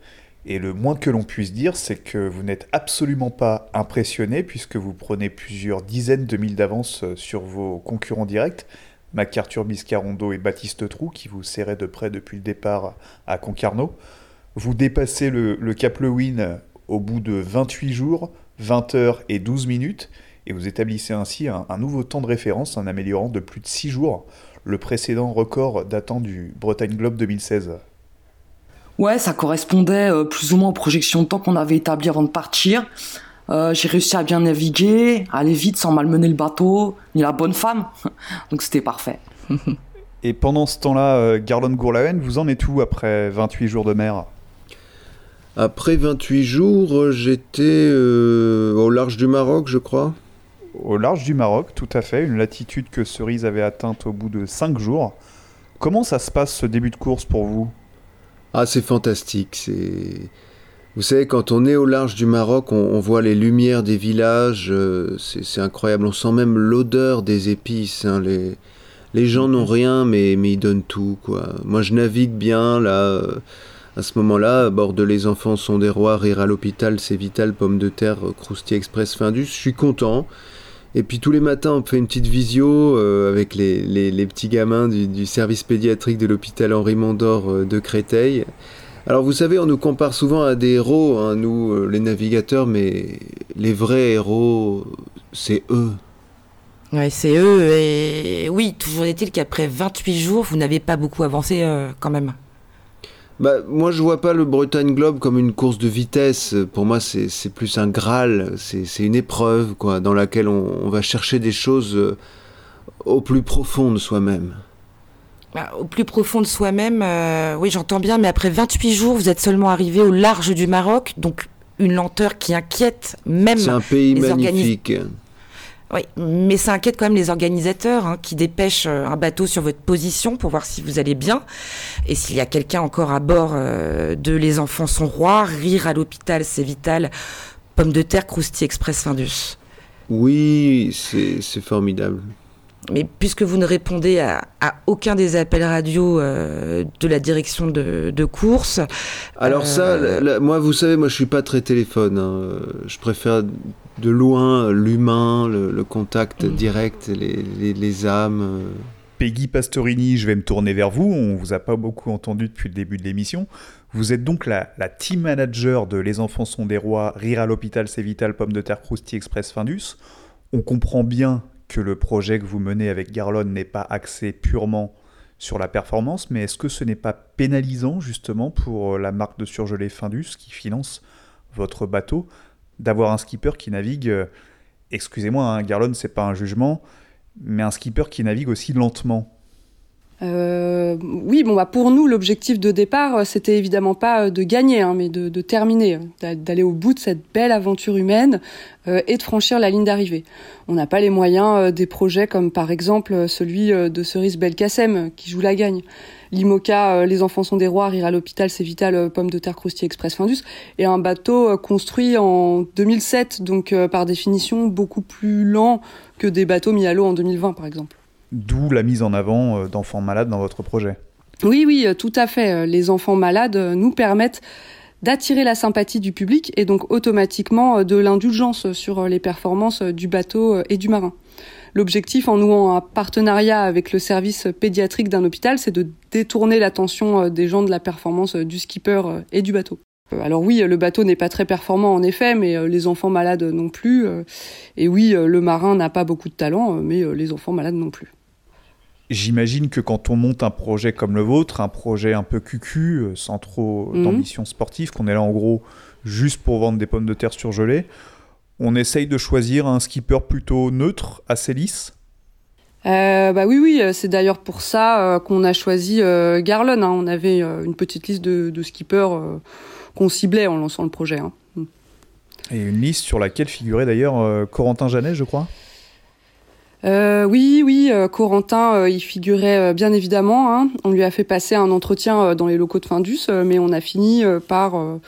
Et le moins que l'on puisse dire, c'est que vous n'êtes absolument pas impressionné puisque vous prenez plusieurs dizaines de milles d'avance sur vos concurrents directs, MacArthur Biscarondo et Baptiste Trou, qui vous serraient de près depuis le départ à Concarneau. Vous dépassez le, Cap Lewin au bout de 28 jours, 20 heures et 12 minutes, et vous établissez ainsi un, un nouveau temps de référence en améliorant de plus de 6 jours le précédent record datant du Bretagne Globe 2016. Ouais, ça correspondait euh, plus ou moins aux projections de temps qu'on avait établies avant de partir. Euh, j'ai réussi à bien naviguer, à aller vite sans malmener le bateau, ni la bonne femme. (laughs) Donc c'était parfait. Et pendant ce temps-là, euh, Garlon Gourlaen, vous en êtes où après 28 jours de mer? Après 28 jours, j'étais euh, au large du Maroc, je crois. Au large du Maroc, tout à fait, une latitude que Cerise avait atteinte au bout de 5 jours. Comment ça se passe ce début de course pour vous? Ah, c'est fantastique. C'est, vous savez, quand on est au large du Maroc, on, voit les lumières des villages. euh, c'est, incroyable. On sent même l'odeur des épices. hein, Les, les gens n'ont rien, mais, mais ils donnent tout. Quoi. Moi, je navigue bien là, euh, À ce moment-là, de Les Enfants sont des rois, Rire à l'hôpital, C'est vital, Pommes de terre, Crousty Express, Findus, je suis content. Et puis tous les matins, on fait une petite visio euh, avec les, les- petits gamins du, service pédiatrique de l'hôpital Henri Mondor euh, de Créteil. Alors vous savez, on nous compare souvent à des héros, hein, nous euh, les navigateurs, mais les vrais héros, c'est eux. Ouais, c'est eux. Et oui, toujours est-il qu'après 28 jours, vous n'avez pas beaucoup avancé quand même. Bah, moi, je vois pas le Bretagne Globe comme une course de vitesse. Pour moi, c'est plus un Graal. C'est une épreuve, quoi, dans laquelle on, on va chercher des choses euh, au plus profond de soi-même. Bah, au plus profond de soi-même, euh, oui, j'entends bien, mais après 28 jours, vous êtes seulement arrivé au large du Maroc, donc une lenteur qui inquiète même C'est un pays magnifique. Oui, mais ça inquiète quand même les organisateurs hein, qui dépêchent euh, un bateau sur votre position pour voir si vous allez bien et s'il y a quelqu'un encore à bord euh, de Les Enfants sont rois, Rire à l'hôpital, c'est vital, Pommes de terre, Crousty Express Findus. Oui, c'est formidable. Mais puisque vous ne répondez à, à aucun des appels radio euh, de la direction de, de course, Alors ça, la- la- moi, vous savez, moi, je suis pas très téléphone. hein. Je préfère de loin l'humain, le, le contact direct, les, les, les âmes. euh. Peggy Pastorini, je vais me tourner vers vous. On vous a pas beaucoup entendu depuis le début de l'émission. Vous êtes donc la, la team manager de Les Enfants sont des rois, Rire à l'hôpital, c'est vital, Pomme de terre, Crousty Express, Findus. On comprend bien que le projet que vous menez avec Garlon n'est pas axé purement sur la performance, mais est-ce que ce n'est pas pénalisant justement pour la marque de surgelé Findus qui finance votre bateau d'avoir un skipper qui navigue, euh, excusez-moi, hein, Garlon, c'est pas un jugement, mais un skipper qui navigue aussi lentement. Euh, oui, bon, bah pour nous, l'objectif de départ, euh, c'était évidemment pas de gagner, hein, mais de, terminer, d'a- d'aller au bout de cette belle aventure humaine et de franchir la ligne d'arrivée. On n'a pas les moyens des projets comme par exemple celui de Cerise Belkacem qui joue la gagne. L'IMOCA, euh, Les enfants sont des rois, Rire à l'hôpital, c'est vital, euh, Pomme de terre, Crousty Express Findus, et un bateau euh, construit en 2007, donc par définition beaucoup plus lent que des bateaux mis à l'eau en 2020 par exemple. D'où la mise en avant d'enfants malades dans votre projet. Oui, oui, tout à fait. Les enfants malades nous permettent d'attirer la sympathie du public et donc automatiquement de l'indulgence sur les performances du bateau et du marin. L'objectif en nouant un partenariat avec le service pédiatrique d'un hôpital, c'est de détourner l'attention euh, des gens de la performance euh, du skipper euh, et du bateau. Alors oui, le bateau n'est pas très performant en effet, mais les enfants malades non plus. Et oui, le marin n'a pas beaucoup de talent, mais les enfants malades non plus. J'imagine que quand on monte un projet comme le vôtre, un projet un peu cucu, sans trop Mhm. d'ambition sportive, qu'on est là en gros juste pour vendre des pommes de terre surgelées, on essaye de choisir un skipper plutôt neutre, assez lisse. Euh, bah oui, oui, euh, c'est d'ailleurs pour ça euh, qu'on a choisi euh, Garlon. hein. On avait une petite liste de, de skippers qu'on ciblait en lançant le projet. hein. Et une liste sur laquelle figurait d'ailleurs Corentin Janet, je crois. Euh, oui, oui, euh, Corentin, euh, il figurait bien évidemment. hein. On lui a fait passer un entretien dans les locaux de Findus, mais on a fini par,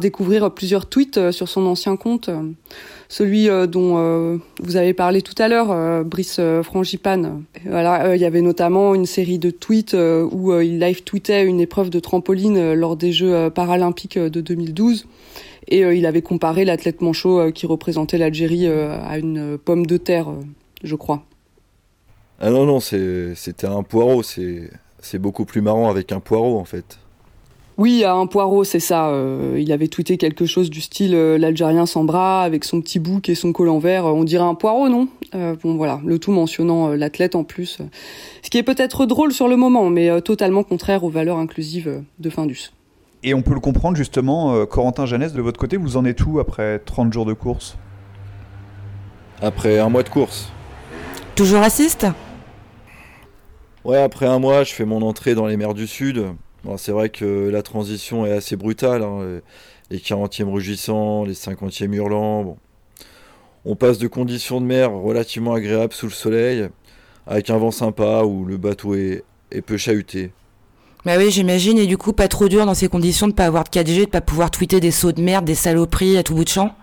découvrir plusieurs tweets sur son ancien compte. celui dont vous avez parlé tout à l'heure, Brice Frangipane. Voilà, il y avait notamment une série de tweets où il live tweetait une épreuve de trampoline lors des Jeux paralympiques de 2012. Et euh, il avait comparé l'athlète manchot qui représentait l'Algérie à une pomme de terre, je crois. Ah non, non, c'est- c'était un poireau. C'est c'est beaucoup plus marrant avec un poireau en fait. Oui, à un poireau, c'est ça. euh, il avait tweeté quelque chose du style euh, l'Algérien sans bras, avec son petit bouc et son col en verre. On dirait un poireau, non? Euh, Bon, voilà, le tout mentionnant euh, l'athlète en plus. Ce qui est peut-être drôle sur le moment, mais euh, totalement contraire aux valeurs inclusives euh, de Findus. Et on peut le comprendre justement, euh, Corentin Jeannès, de votre côté, vous en êtes où après 30 jours de course? Après un mois de course. Toujours assiste Ouais, après un mois, je fais mon entrée dans les mers du Sud. Bon, c'est vrai que la transition est assez brutale. hein. Les 40e rugissants, les 50e hurlants. Bon. On passe de conditions de mer relativement agréables sous le soleil, avec un vent sympa où le bateau est, est peu chahuté. Bah oui, j'imagine, et du coup, pas trop dur dans ces conditions de pas avoir de 4G, de pas pouvoir tweeter des sauts de merde, des saloperies à tout bout de champ?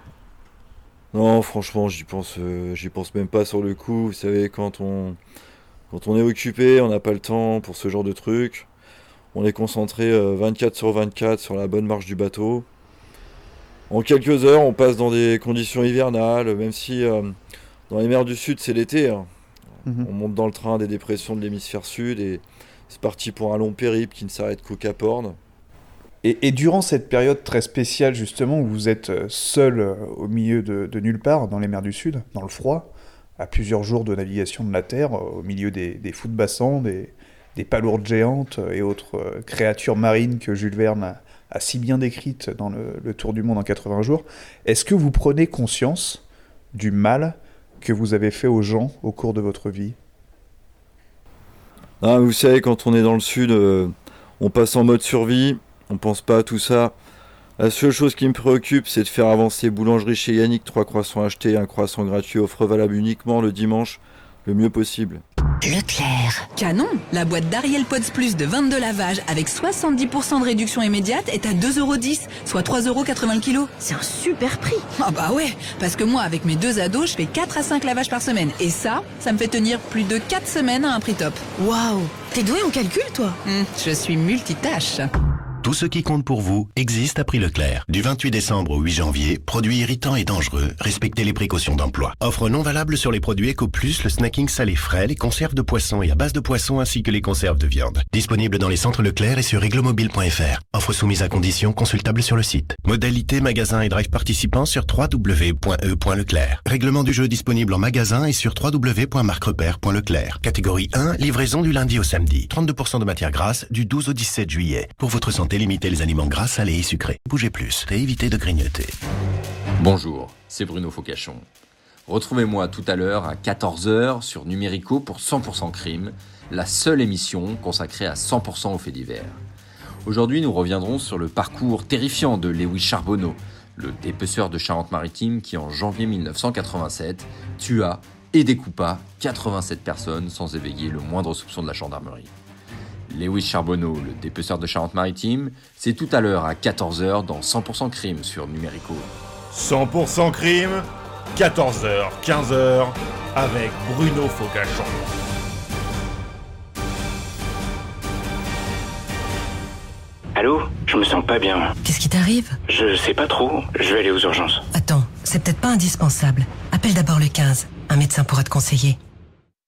Non, franchement, j'y pense, euh, j'y pense même pas sur le coup. Vous savez, quand on, quand on est occupé, on n'a pas le temps pour ce genre de truc. On est concentré 24 sur 24 sur la bonne marche du bateau. En quelques heures, on passe dans des conditions hivernales, même si dans les mers du Sud, c'est l'été. Hein. Mhm. On monte dans le train des dépressions de l'hémisphère Sud et c'est parti pour un long périple qui ne s'arrête qu'au Cap Horn. Et, durant cette période très spéciale, justement, où vous êtes euh, seul euh, au milieu de, nulle part, dans les mers du Sud, dans le froid, à plusieurs jours de navigation de la Terre, euh, au milieu des, fous de bassin, des, palourdes géantes et autres créatures marines que Jules Verne a, si bien décrites dans le, Tour du Monde en 80 jours, est-ce que vous prenez conscience du mal que vous avez fait aux gens au cours de votre vie? Ah, Vous savez, quand on est dans le Sud, on passe en mode survie on pense pas à tout ça. La seule chose qui me préoccupe, c'est de faire avancer boulangerie chez Yannick, trois croissants achetés, un croissant gratuit, offre valable uniquement le dimanche, le mieux possible. Leclerc. Canon La boîte d'Ariel Pods Plus de 22 lavages avec 70% de réduction immédiate est à 2,10€, soit 3,80€ le kilo. C'est un super prix Ah bah ouais, parce que moi, avec mes deux ados, je fais 4 à 5 lavages par semaine. Et ça, ça me fait tenir plus de 4 semaines à un prix top. Waouh T'es doué en calcul, toi? Hum, Je suis multitâche. Tout ce qui compte pour vous existe à prix Leclerc. Du 28 décembre au 8 janvier, produits irritants et dangereux, respectez les précautions d'emploi. Offre non valable sur les produits Eco Plus, le snacking salé frais, les conserves de poisson et à base de poisson ainsi que les conserves de viande. Disponible dans les centres Leclerc et sur réglomobile.fr. Offre soumise à conditions consultable sur le site. Modalité magasin et drive participants sur www.e.leclerc. Règlement du jeu disponible en magasin et sur www.marquerepère.leclerc. Catégorie 1, livraison du lundi au samedi. 32% de matière grasse du 12 au 17 juillet. Pour votre santé limiter les aliments gras, salés et sucrés. Bougez plus et évitez de grignoter. Bonjour, c'est Bruno Faucachon. Retrouvez-moi tout à l'heure à 14h sur Numérico pour 100% Crime, la seule émission consacrée à 100% aux faits divers. Aujourd'hui, nous reviendrons sur le parcours terrifiant de Lewis Charbonneau, le dépeceur de Charente-Maritime qui, en janvier 1987, tua et découpa 87 personnes sans éveiller le moindre soupçon de la gendarmerie. Lewis Charbonneau, le dépeceur de Charente-Maritime, c'est tout à l'heure à 14h dans 100% Crime sur Numérico. 100% Crime, 14h, 15h, avec Bruno Focachon. Allô? Je me sens pas bien. Qu'est-ce qui t'arrive? Je sais pas trop. Je vais aller aux urgences. Attends, c'est peut-être pas indispensable. Appelle d'abord le 15. Un médecin pourra te conseiller.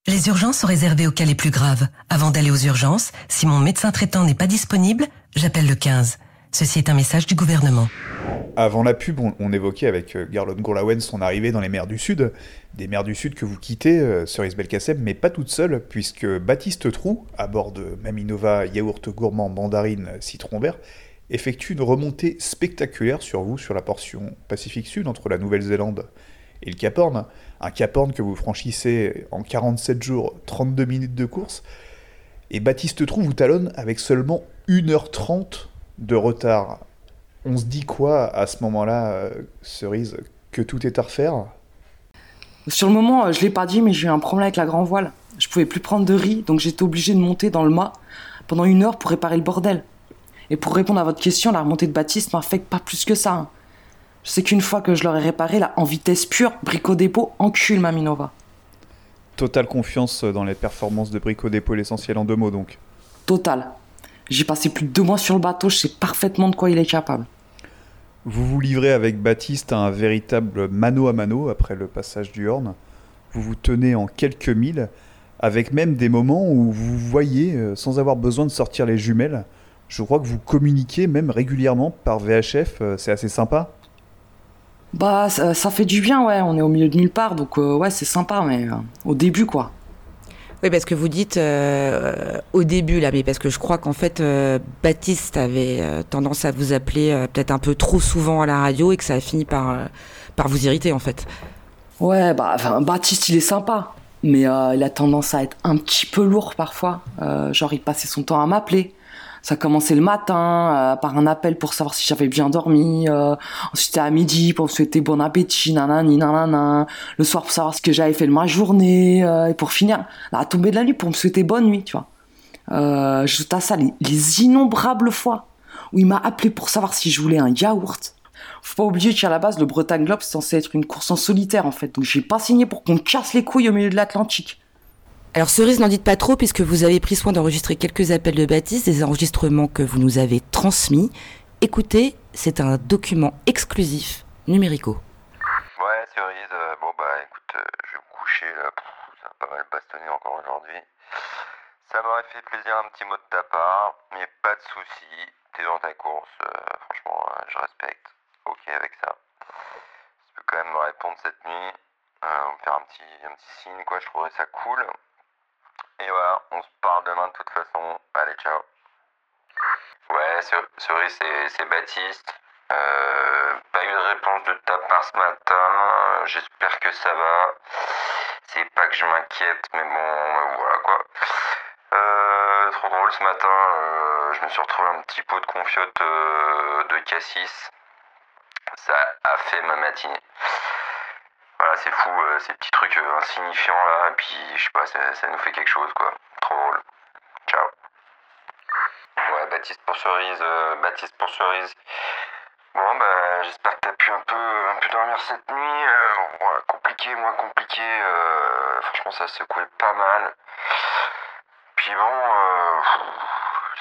Les urgences sont réservées aux cas les plus graves. Avant d'aller aux urgences, si mon médecin traitant n'est pas disponible, j'appelle le 15. Ceci est un message du gouvernement. Avant la pub, on, évoquait avec euh, Garlon Gourlaouen son arrivée dans les mers du Sud. Des mers du Sud que vous quittez, euh, Cerise Belkacem, mais pas toute seule, puisque Baptiste Trou, à bord de Maminova Yaourt Gourmand Mandarine Citron Vert, effectue une remontée spectaculaire sur vous, sur la portion Pacifique Sud, entre la Nouvelle-Zélande et le Cap Horn. Un Cap que vous franchissez en 47 jours, 32 minutes de course. Et Baptiste Trou vous talonne avec seulement 1h30 de retard. On se dit quoi à ce moment-là, euh, Cerise Que tout est à refaire? Sur le moment, je l'ai pas dit, mais j'ai eu un problème avec la grand voile. Je pouvais plus prendre de riz, donc j'étais obligé de monter dans le mât pendant une heure pour réparer le bordel. Et pour répondre à votre question, la remontée de Baptiste m'a fait pas plus que ça. Hein. Sais qu'une fois que je l'aurai réparé, là, en vitesse pure, Brico Dépôt encule ma Minova. Totale confiance dans les performances de Brico Dépôt, l'essentiel en deux mots donc. Total. J'ai passé plus de deux mois sur le bateau, je sais parfaitement de quoi il est capable. Vous vous livrez avec Baptiste à un véritable mano à mano après le passage du Horn. Vous vous tenez en quelques milles, avec même des moments où vous voyez, euh, sans avoir besoin de sortir les jumelles, je crois que vous communiquez même régulièrement par VHF, euh, c'est assez sympa. Bah, ça, fait du bien, ouais. On est au milieu de nulle part, donc euh, ouais, c'est sympa, mais euh, au début, quoi. Oui, parce que vous dites euh, au début, là, mais parce que je crois qu'en fait, Baptiste avait tendance à vous appeler peut-être un peu trop souvent à la radio et que ça a fini par, par vous irriter, en fait. Ouais, bah, Baptiste, il est sympa, mais il a tendance à être un petit peu lourd parfois. genre, il passait son temps à m'appeler ça commençait le matin euh, par un appel pour savoir si j'avais bien dormi. Euh, ensuite à midi pour me souhaiter bon appétit, nanani, nanana. Le soir pour savoir ce que j'avais fait de ma journée. Euh, et pour finir, à tomber de la nuit pour me souhaiter bonne nuit, tu vois. Euh, à ça les, innombrables fois où il m'a appelé pour savoir si je voulais un yaourt. Faut pas oublier qu'à la base, le Bretagne Globe, c'est censé être une course en solitaire, en fait. Donc j'ai pas signé pour qu'on casse les couilles au milieu de l'Atlantique. Alors Cerise, n'en dites pas trop puisque vous avez pris soin d'enregistrer quelques appels de Baptiste, des enregistrements que vous nous avez transmis. Écoutez, c'est un document exclusif numérico. Ouais, Cerise, euh, bon bah écoute, euh, je vais me coucher là, ça a pas mal bastonné encore aujourd'hui. Ça m'aurait fait plaisir un petit mot de ta part, mais pas de souci, t'es dans ta course, euh, franchement, je respecte, ok avec ça. Tu peux quand même me répondre cette nuit, me faire un petit, un petit signe, quoi, je trouverais ça cool. Et voilà, on se parle demain de toute façon. Allez, ciao. Ouais, Ce- Cerise, c'est- Baptiste. Euh, pas eu de réponse de ta part ce matin. J'espère que ça va. C'est pas que je m'inquiète, mais bon, euh, voilà quoi. Euh, trop drôle ce matin. euh, je me suis retrouvé un petit pot de confiote euh, de cassis. Ça a fait ma matinée. Voilà, c'est fou, euh, ces petits trucs euh, insignifiants là, et puis je sais pas, ça, nous fait quelque chose quoi. Trop drôle. Ciao. Ouais, Baptiste pour cerise, euh, Baptiste pour cerise. Bon, bah, j'espère que t'as pu un peu, un peu dormir cette nuit. Compliqué, moins compliqué. franchement, ça secouait pas mal. Puis bon,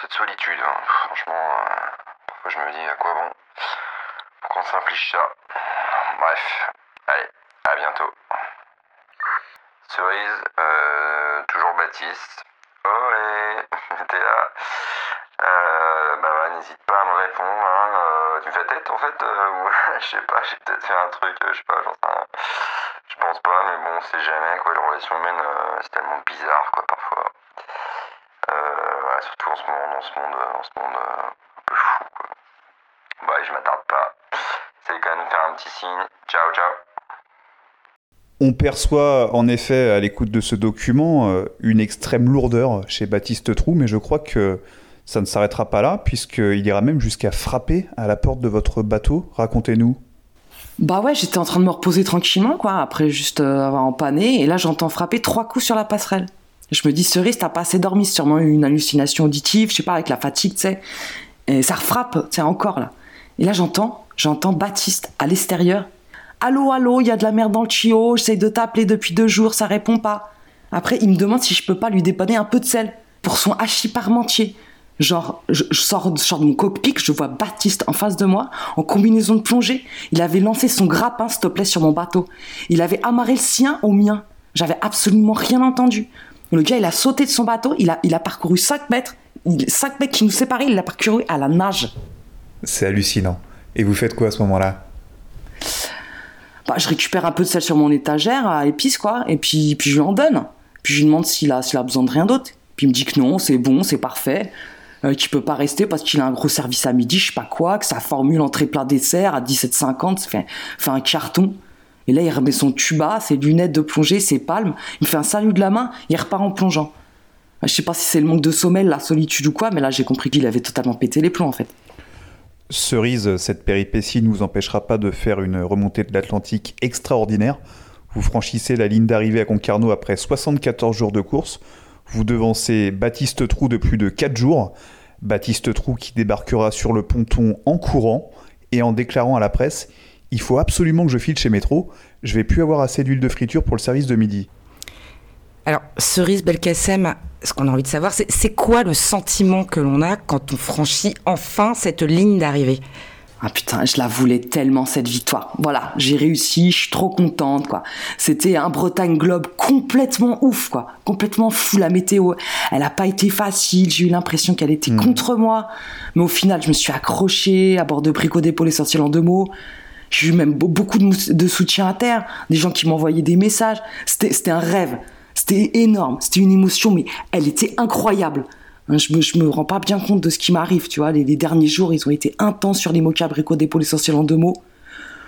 cette solitude, hein, franchement, parfois je me dis à quoi bon? Faut qu'on s'implique ça? Bref, allez, à bientôt. Cerise, euh, toujours Baptiste. Oh, (laughs) et t'es là. Euh, bah, ouais, n'hésite pas à me répondre. Hein. Euh, tu me fais tête en fait (laughs) ou je sais pas, j'ai peut-être fait un truc, je sais pas. Je pense pas, mais bon, on sait jamais quoi. Les relations humaines, c'est tellement bizarre quoi parfois. Voilà, surtout en ce moment, dans ce monde, en ce monde un peu fou quoi. Bah, je m'attarde pas. Essayez quand même faire un petit signe. Ciao, ciao. On perçoit en effet à l'écoute de ce document euh, une extrême lourdeur chez Baptiste Trou, mais je crois que ça ne s'arrêtera pas là, puisqu'il ira même jusqu'à frapper à la porte de votre bateau. Racontez-nous. Bah ouais, j'étais en train de me reposer tranquillement, quoi, après juste euh, avoir empanné, et là j'entends frapper trois coups sur la passerelle. Je me dis, Cerise, t'as pas assez dormi, c'est sûrement une hallucination auditive, je sais pas, avec la fatigue, tu sais. Et ça refrappe, tu sais, encore là. Et là j'entends, j'entends Baptiste à l'extérieur. Allô, allô, il y a de la merde dans le tuyau, j'essaie de t'appeler depuis deux jours, ça répond pas. Après, il me demande si je peux pas lui dépanner un peu de sel pour son hachis parmentier. Genre, je, sors de mon cockpit, je vois Baptiste en face de moi, en combinaison de plongée. Il avait lancé son grappin, s'il te plaît, sur mon bateau. Il avait amarré le sien au mien. J'avais absolument rien entendu. Le gars, il a sauté de son bateau, il a, il a parcouru 5 mètres. 5 mètres qui nous séparaient, il l'a parcouru à la nage. C'est hallucinant. Et vous faites quoi à ce moment-là? Bah, je récupère un peu de sel sur mon étagère à épices, quoi, et puis, puis je lui en donne. Puis je lui demande s'il a, s'il a besoin de rien d'autre. Puis il me dit que non, c'est bon, c'est parfait, euh, qu'il peut pas rester parce qu'il a un gros service à midi, je sais pas quoi, que sa formule entrée plat dessert à 17,50, ça fait, fait un carton. Et là, il remet son tuba, ses lunettes de plongée, ses palmes, il me fait un salut de la main, il repart en plongeant. Euh, Je sais pas si c'est le manque de sommeil, la solitude ou quoi, mais là j'ai compris qu'il avait totalement pété les plombs en fait. Cerise, cette péripétie ne vous empêchera pas de faire une remontée de l'Atlantique extraordinaire. Vous franchissez la ligne d'arrivée à Concarneau après 74 jours de course. Vous devancez Baptiste Trou de plus de 4 jours. Baptiste Trou qui débarquera sur le ponton en courant et en déclarant à la presse Il faut absolument que je file chez Métro, je vais plus avoir assez d'huile de friture pour le service de midi. Alors, Cerise Belkacem, ce qu'on a envie de savoir, c'est quoi le sentiment que l'on a quand on franchit enfin cette ligne d'arrivée? Ah putain, je la voulais tellement cette victoire. Voilà, j'ai réussi, je suis trop contente quoi. C'était un Bretagne Globe complètement ouf quoi, complètement fou la météo. Elle a pas été facile, j'ai eu l'impression qu'elle était contre moi, mais au final je me suis accrochée à bord de Brico Dépôt l'essentiel en deux mots. J'ai eu même be- beaucoup de, soutien à terre, des gens qui m'envoyaient des messages. C'était un rêve, c'était énorme, c'était une émotion, mais elle était incroyable. Hein, Je me, je me rends pas bien compte de ce qui m'arrive, tu vois. Les, les derniers jours, ils ont été intenses sur les mots Brico Dépôt l'essentiel en deux mots.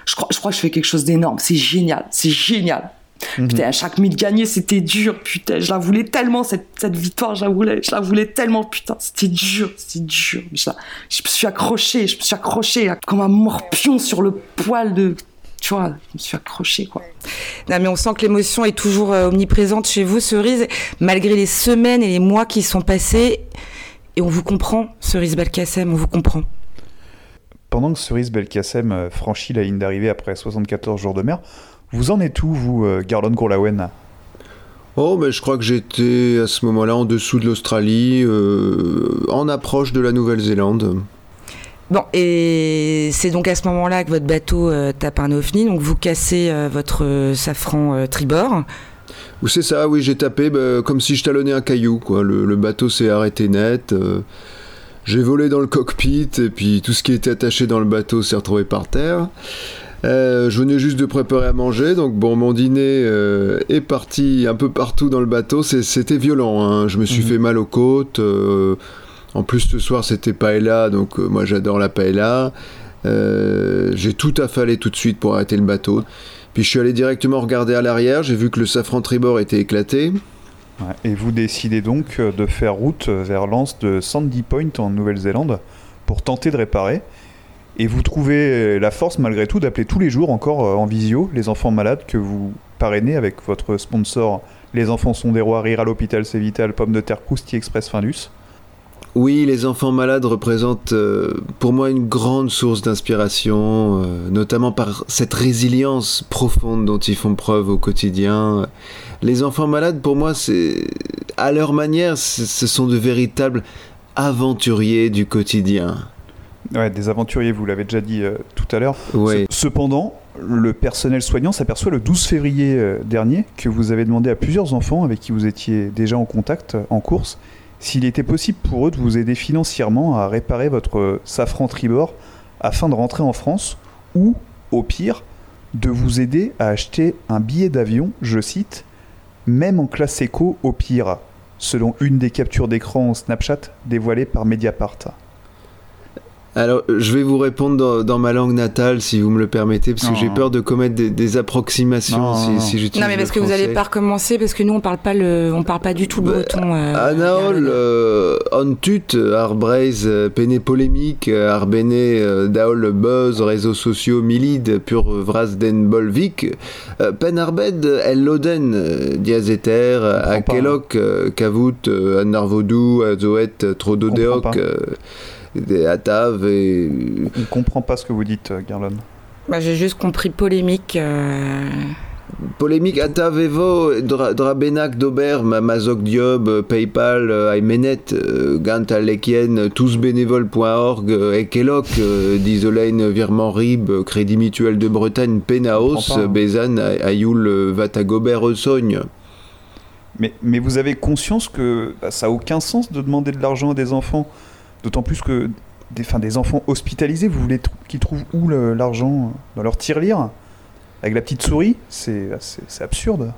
Je crois, je crois que je fais quelque chose d'énorme. C'est génial, c'est génial. Putain, à chaque mille gagné, c'était dur. Putain, je la voulais tellement, cette, cette victoire, je la voulais. Je la voulais tellement, putain. C'était dur, c'était dur. Mais Je, la- je me suis accroché, je me suis accroché comme un morpion sur le poil de. Tu vois, je me suis accroché, quoi. Non, mais on sent que l'émotion est toujours euh, omniprésente chez vous, Cerise, malgré les semaines et les mois qui sont passés. Et on vous comprend, Cerise Belkacem, on vous comprend. Pendant que Cerise Belkacem euh, franchit la ligne d'arrivée après 74 jours de mer, vous en êtes où, vous, euh, Garlon Gourlaouen? Oh, mais je crois que j'étais à ce moment-là en dessous de l'Australie, euh, en approche de la Nouvelle-Zélande. Bon, et c'est donc à ce moment-là que votre bateau euh, tape un ovni, donc vous cassez euh, votre euh, safran tribord. Ou c'est ça, oui, j'ai tapé bah, comme si je talonnais un caillou, quoi. Le, le bateau s'est arrêté net. euh, j'ai volé dans le cockpit et puis tout ce qui était attaché dans le bateau s'est retrouvé par terre. Euh, je venais juste de préparer à manger, donc bon, mon dîner euh, est parti un peu partout dans le bateau. C'était violent, hein. je me suis fait mal aux côtes. En plus, ce soir, c'était paella, donc euh, moi j'adore la paella. Euh, j'ai tout affalé tout de suite pour arrêter le bateau. Puis je suis allé directement regarder à l'arrière, j'ai vu que le safran tribord était éclaté. Et vous décidez donc euh, de faire route vers l'anse de Sandy Point en Nouvelle-Zélande pour tenter de réparer. Et vous trouvez la force malgré tout d'appeler tous les jours encore en visio les enfants malades que vous parrainez avec votre sponsor Les enfants sont des rois, rire à l'hôpital c'est vital, pomme de terre Crousti Express Findus. Oui, les enfants malades représentent euh, pour moi une grande source d'inspiration, euh, notamment par cette résilience profonde dont ils font preuve au quotidien. Les enfants malades, pour moi, c'est à leur manière, ce sont de véritables aventuriers du quotidien. Ouais, des aventuriers, vous l'avez déjà dit euh, tout à l'heure. Ouais. Cependant, le personnel soignant s'aperçoit le 12 février dernier que vous avez demandé à plusieurs enfants avec qui vous étiez déjà en contact, en course, s'il était possible pour eux de vous aider financièrement à réparer votre safran tribord afin de rentrer en France ou, au pire, de vous aider à acheter un billet d'avion, je cite, même en classe éco au pire, selon une des captures d'écran en Snapchat dévoilées par Mediapart. Alors, je vais vous répondre dans, dans ma langue natale, si vous me le permettez, parce Non. que j'ai peur de commettre des, des approximations Non, si, si j'utilise Non, mais parce le que vous français. allez pas recommencer, parce que nous, on parle pas, le, on parle pas du tout le breton. euh, Anaol, euh, on tut, ar breiz, euh, pene polémique, euh, ar bene euh, daol buzz, réseaux sociaux milid, pur vras den bolvik, euh, pen ar bed, el loden, euh, diazeter, a kelok, euh, kavout, euh, an arvodou, des atav et... On comprend pas ce que vous dites, euh, Garlon. bah, J'ai juste compris polémique. euh, Polémique Atavevo, dra, Drabenak, Dober, ma- Mazok Diob, euh, PayPal, euh, Aymenet, euh, Gant Alekien, tousbénévoles.org, Ekelok, euh, Disolane, Virement Rib, Crédit Mutuel de Bretagne, Penaos, hein. Ayoul, euh, Vatagober, Eusogne. Mais, mais vous avez conscience que bah, ça a aucun sens de demander de l'argent à des enfants D'autant plus que des, enfin, des enfants hospitalisés, vous voulez qu'ils trouvent où l'argent Dans leur tirelire? Avec la petite souris? C'est absurde.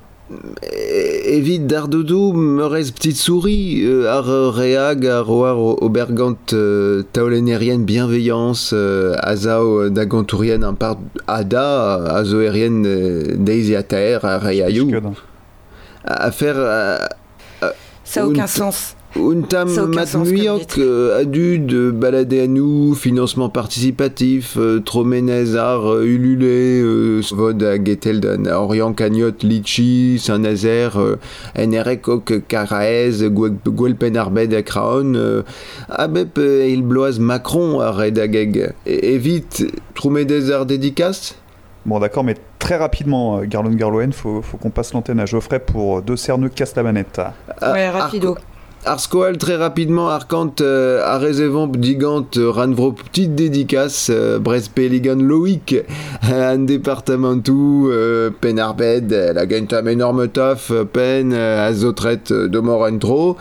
Évite Dardoudou, Meurez Petite Souris, euh, Ar Reag, Aroar Obergant, euh, Taolénérienne Bienveillance, euh, Azao euh, Dagantourienne, un part Ada, Azoérienne euh, Deisiater, Arayayou. À faire. euh, euh, Ça a aucun un- sens. Untam Ça a aucun Mat sens, comme Muyok, euh, Adud, Balader à nous, financement participatif, euh, Troménazar, euh, Ululé, euh, Vod à Geteldan, Orient Cagnotte, Litchi, Saint-Nazaire, euh, NRECOC, Caraez, Guelpen Arbed à Craon, euh, Abep Ilbloise Macron à Redageg. Et, et vite, Tromédazar dédicace? Bon, d'accord, mais très rapidement, Garlon Garloen, faut, faut qu'on passe l'antenne à Geoffrey pour deux cerneux casse la manette. Ouais, rapido. Arscoal très rapidement, Arcante, euh, Arezevamp, Digante, euh, Ranvro, petite dédicace, euh, Brest Peligan Loïc, euh, un départementou, euh, Penarbed, la Gentam énorme taf, euh, Pen, Azotret de Morentro.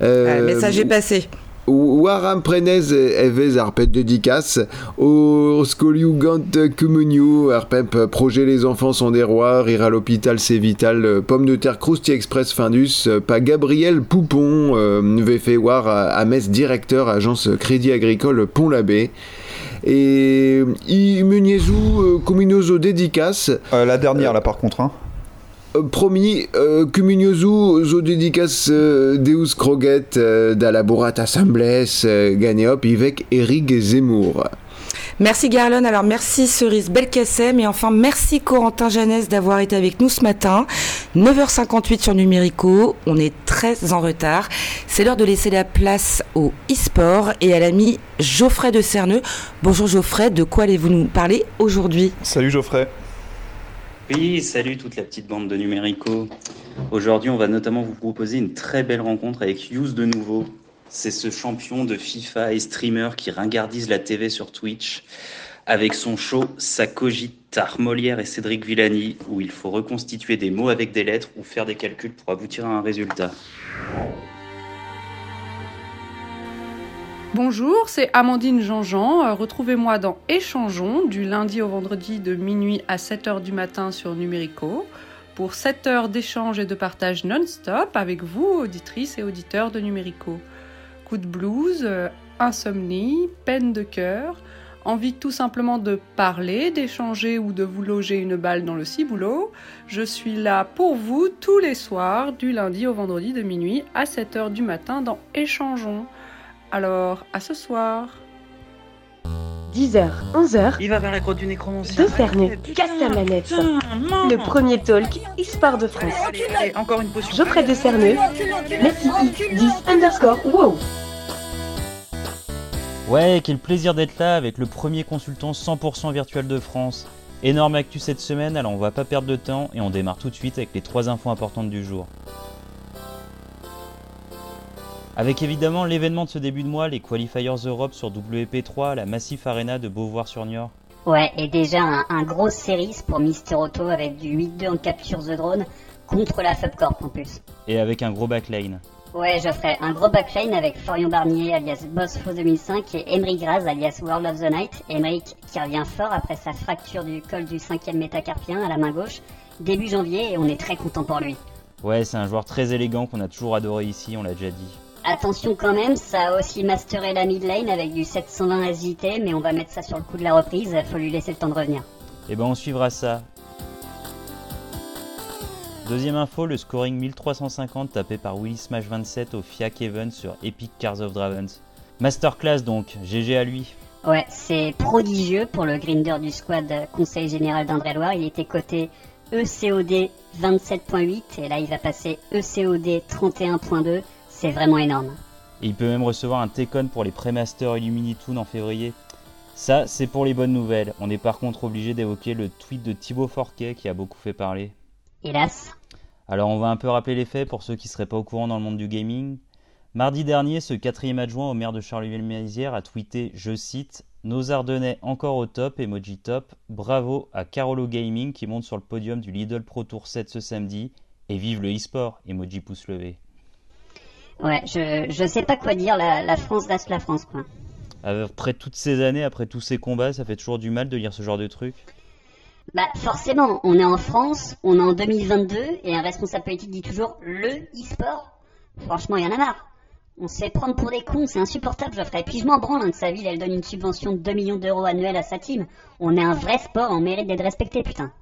Ah, le message est passé. Waram Prenez Evez Arpet dédicace au Scoliu Gant Comunio Arpep Projet Les Enfants sont des rois Rire à l'hôpital c'est vital Pomme de terre Crousti Express Findus Pas Gabriel Poupon euh, Vefe War à, Metz directeur agence Crédit Agricole Pont-l'Abbé et Immuniezu euh, Cominoso dédicace Euh, la dernière, là, par contre. Hein. Euh, promis, euh, zo dédicace euh, Deus Kroget, euh, da laborat assemblées, euh, Ganeop, Ivek, Eric Zemmour. Merci Garlon, alors merci Cerise Belkacem et enfin merci Corentin Jeannès d'avoir été avec nous ce matin. 9h58 sur Numérico, on est très en retard. C'est l'heure de laisser la place au e-sport et à l'ami Geoffrey de Cerneux. Bonjour Geoffrey, de quoi allez-vous nous parler aujourd'hui? Salut Geoffrey. Oui, salut toute la petite bande de numérico. Aujourd'hui, on va notamment vous proposer une très belle rencontre avec Use de nouveau. C'est ce champion de FIFA et streamer qui ringardise la TV sur Twitch avec son show Ça cogite Molière et Cédric Villani où il faut reconstituer des mots avec des lettres ou faire des calculs pour aboutir à un résultat. Bonjour, c'est Amandine Jean-Jean. Euh, Retrouvez-moi dans Échangeons du lundi au vendredi de minuit à 7h du matin sur Numérico pour 7 heures d'échange et de partage non-stop avec vous, auditrices et auditeurs de Numérico. Coup de blues, euh, insomnie, peine de cœur, envie tout simplement de parler, d'échanger ou de vous loger une balle dans le ciboulot, je suis là pour vous tous les soirs du lundi au vendredi de minuit à 7h du matin dans Échangeons. Alors, à ce soir. 10h, 11h. Il va vers la grotte du nécromancien. Deux cernus, casse sa manette. Le premier talk, Histoire de France. Allez, encore une potion. Geoffrey de Cerneux, Messi 10 underscore wow. Ouais, quel plaisir d'être là avec le premier consultant 100% virtuel de France. Énorme actu cette semaine, alors on va pas perdre de temps et on démarre tout de suite avec les trois infos importantes du jour. Avec évidemment l'événement de ce début de mois, les Qualifiers Europe sur WP3 la Massif Arena de Beauvoir-sur-Niort. Ouais, et déjà un, un gros series pour Mister Auto avec du 8-2 en capture the drone contre la Subcorp en plus. Et avec un gros backlane. Ouais, je ferai un gros backline avec Florian Barnier alias Boss Faux 2005 et Emery Graz alias World of the Night. Emeric qui revient fort après sa fracture du col du 5ème métacarpien à la main gauche début janvier et on est très content pour lui. Ouais, c'est un joueur très élégant qu'on a toujours adoré ici, on l'a déjà dit. Attention quand même, ça a aussi masteré la mid lane avec du 720 SJT, mais on va mettre ça sur le coup de la reprise, faut lui laisser le temps de revenir. Et ben on suivra ça. Deuxième info, le scoring 1350 tapé par Willy Smash 27 au FIAC Event sur Epic Cars of Dragons. Masterclass donc, GG à lui. Ouais, c'est prodigieux pour le grinder du squad Conseil Général d'Indre-et-Loire. Il était coté ECOD 27.8 et là il va passer ECOD 31.2. C'est vraiment énorme. Et il peut même recevoir un Tekon pour les Pré-Master Illuminitoon en février. Ça, c'est pour les bonnes nouvelles. On est par contre obligé d'évoquer le tweet de Thibaut Forquet qui a beaucoup fait parler. Hélas. Alors on va un peu rappeler les faits pour ceux qui seraient pas au courant dans le monde du gaming. Mardi dernier, ce quatrième adjoint au maire de Charleville-Mézières a tweeté, je cite, Nos Ardennais encore au top, emoji top, bravo à Carolo Gaming qui monte sur le podium du Lidl Pro Tour 7 ce samedi, et vive le e-sport, emoji pouce levé. Ouais, je, je sais pas quoi dire, la, la France reste la France quoi. Après toutes ces années, après tous ces combats, ça fait toujours du mal de lire ce genre de truc? Bah forcément, on est en France, on est en 2022 et un responsable politique dit toujours le e-sport. Franchement, il y en a marre. On se fait prendre pour des cons, c'est insupportable, Geoffrey. Puis je m'en branle hein, que sa ville, elle donne une subvention de 2 millions d'euros annuels à sa team. On est un vrai sport, on mérite d'être respecté, putain.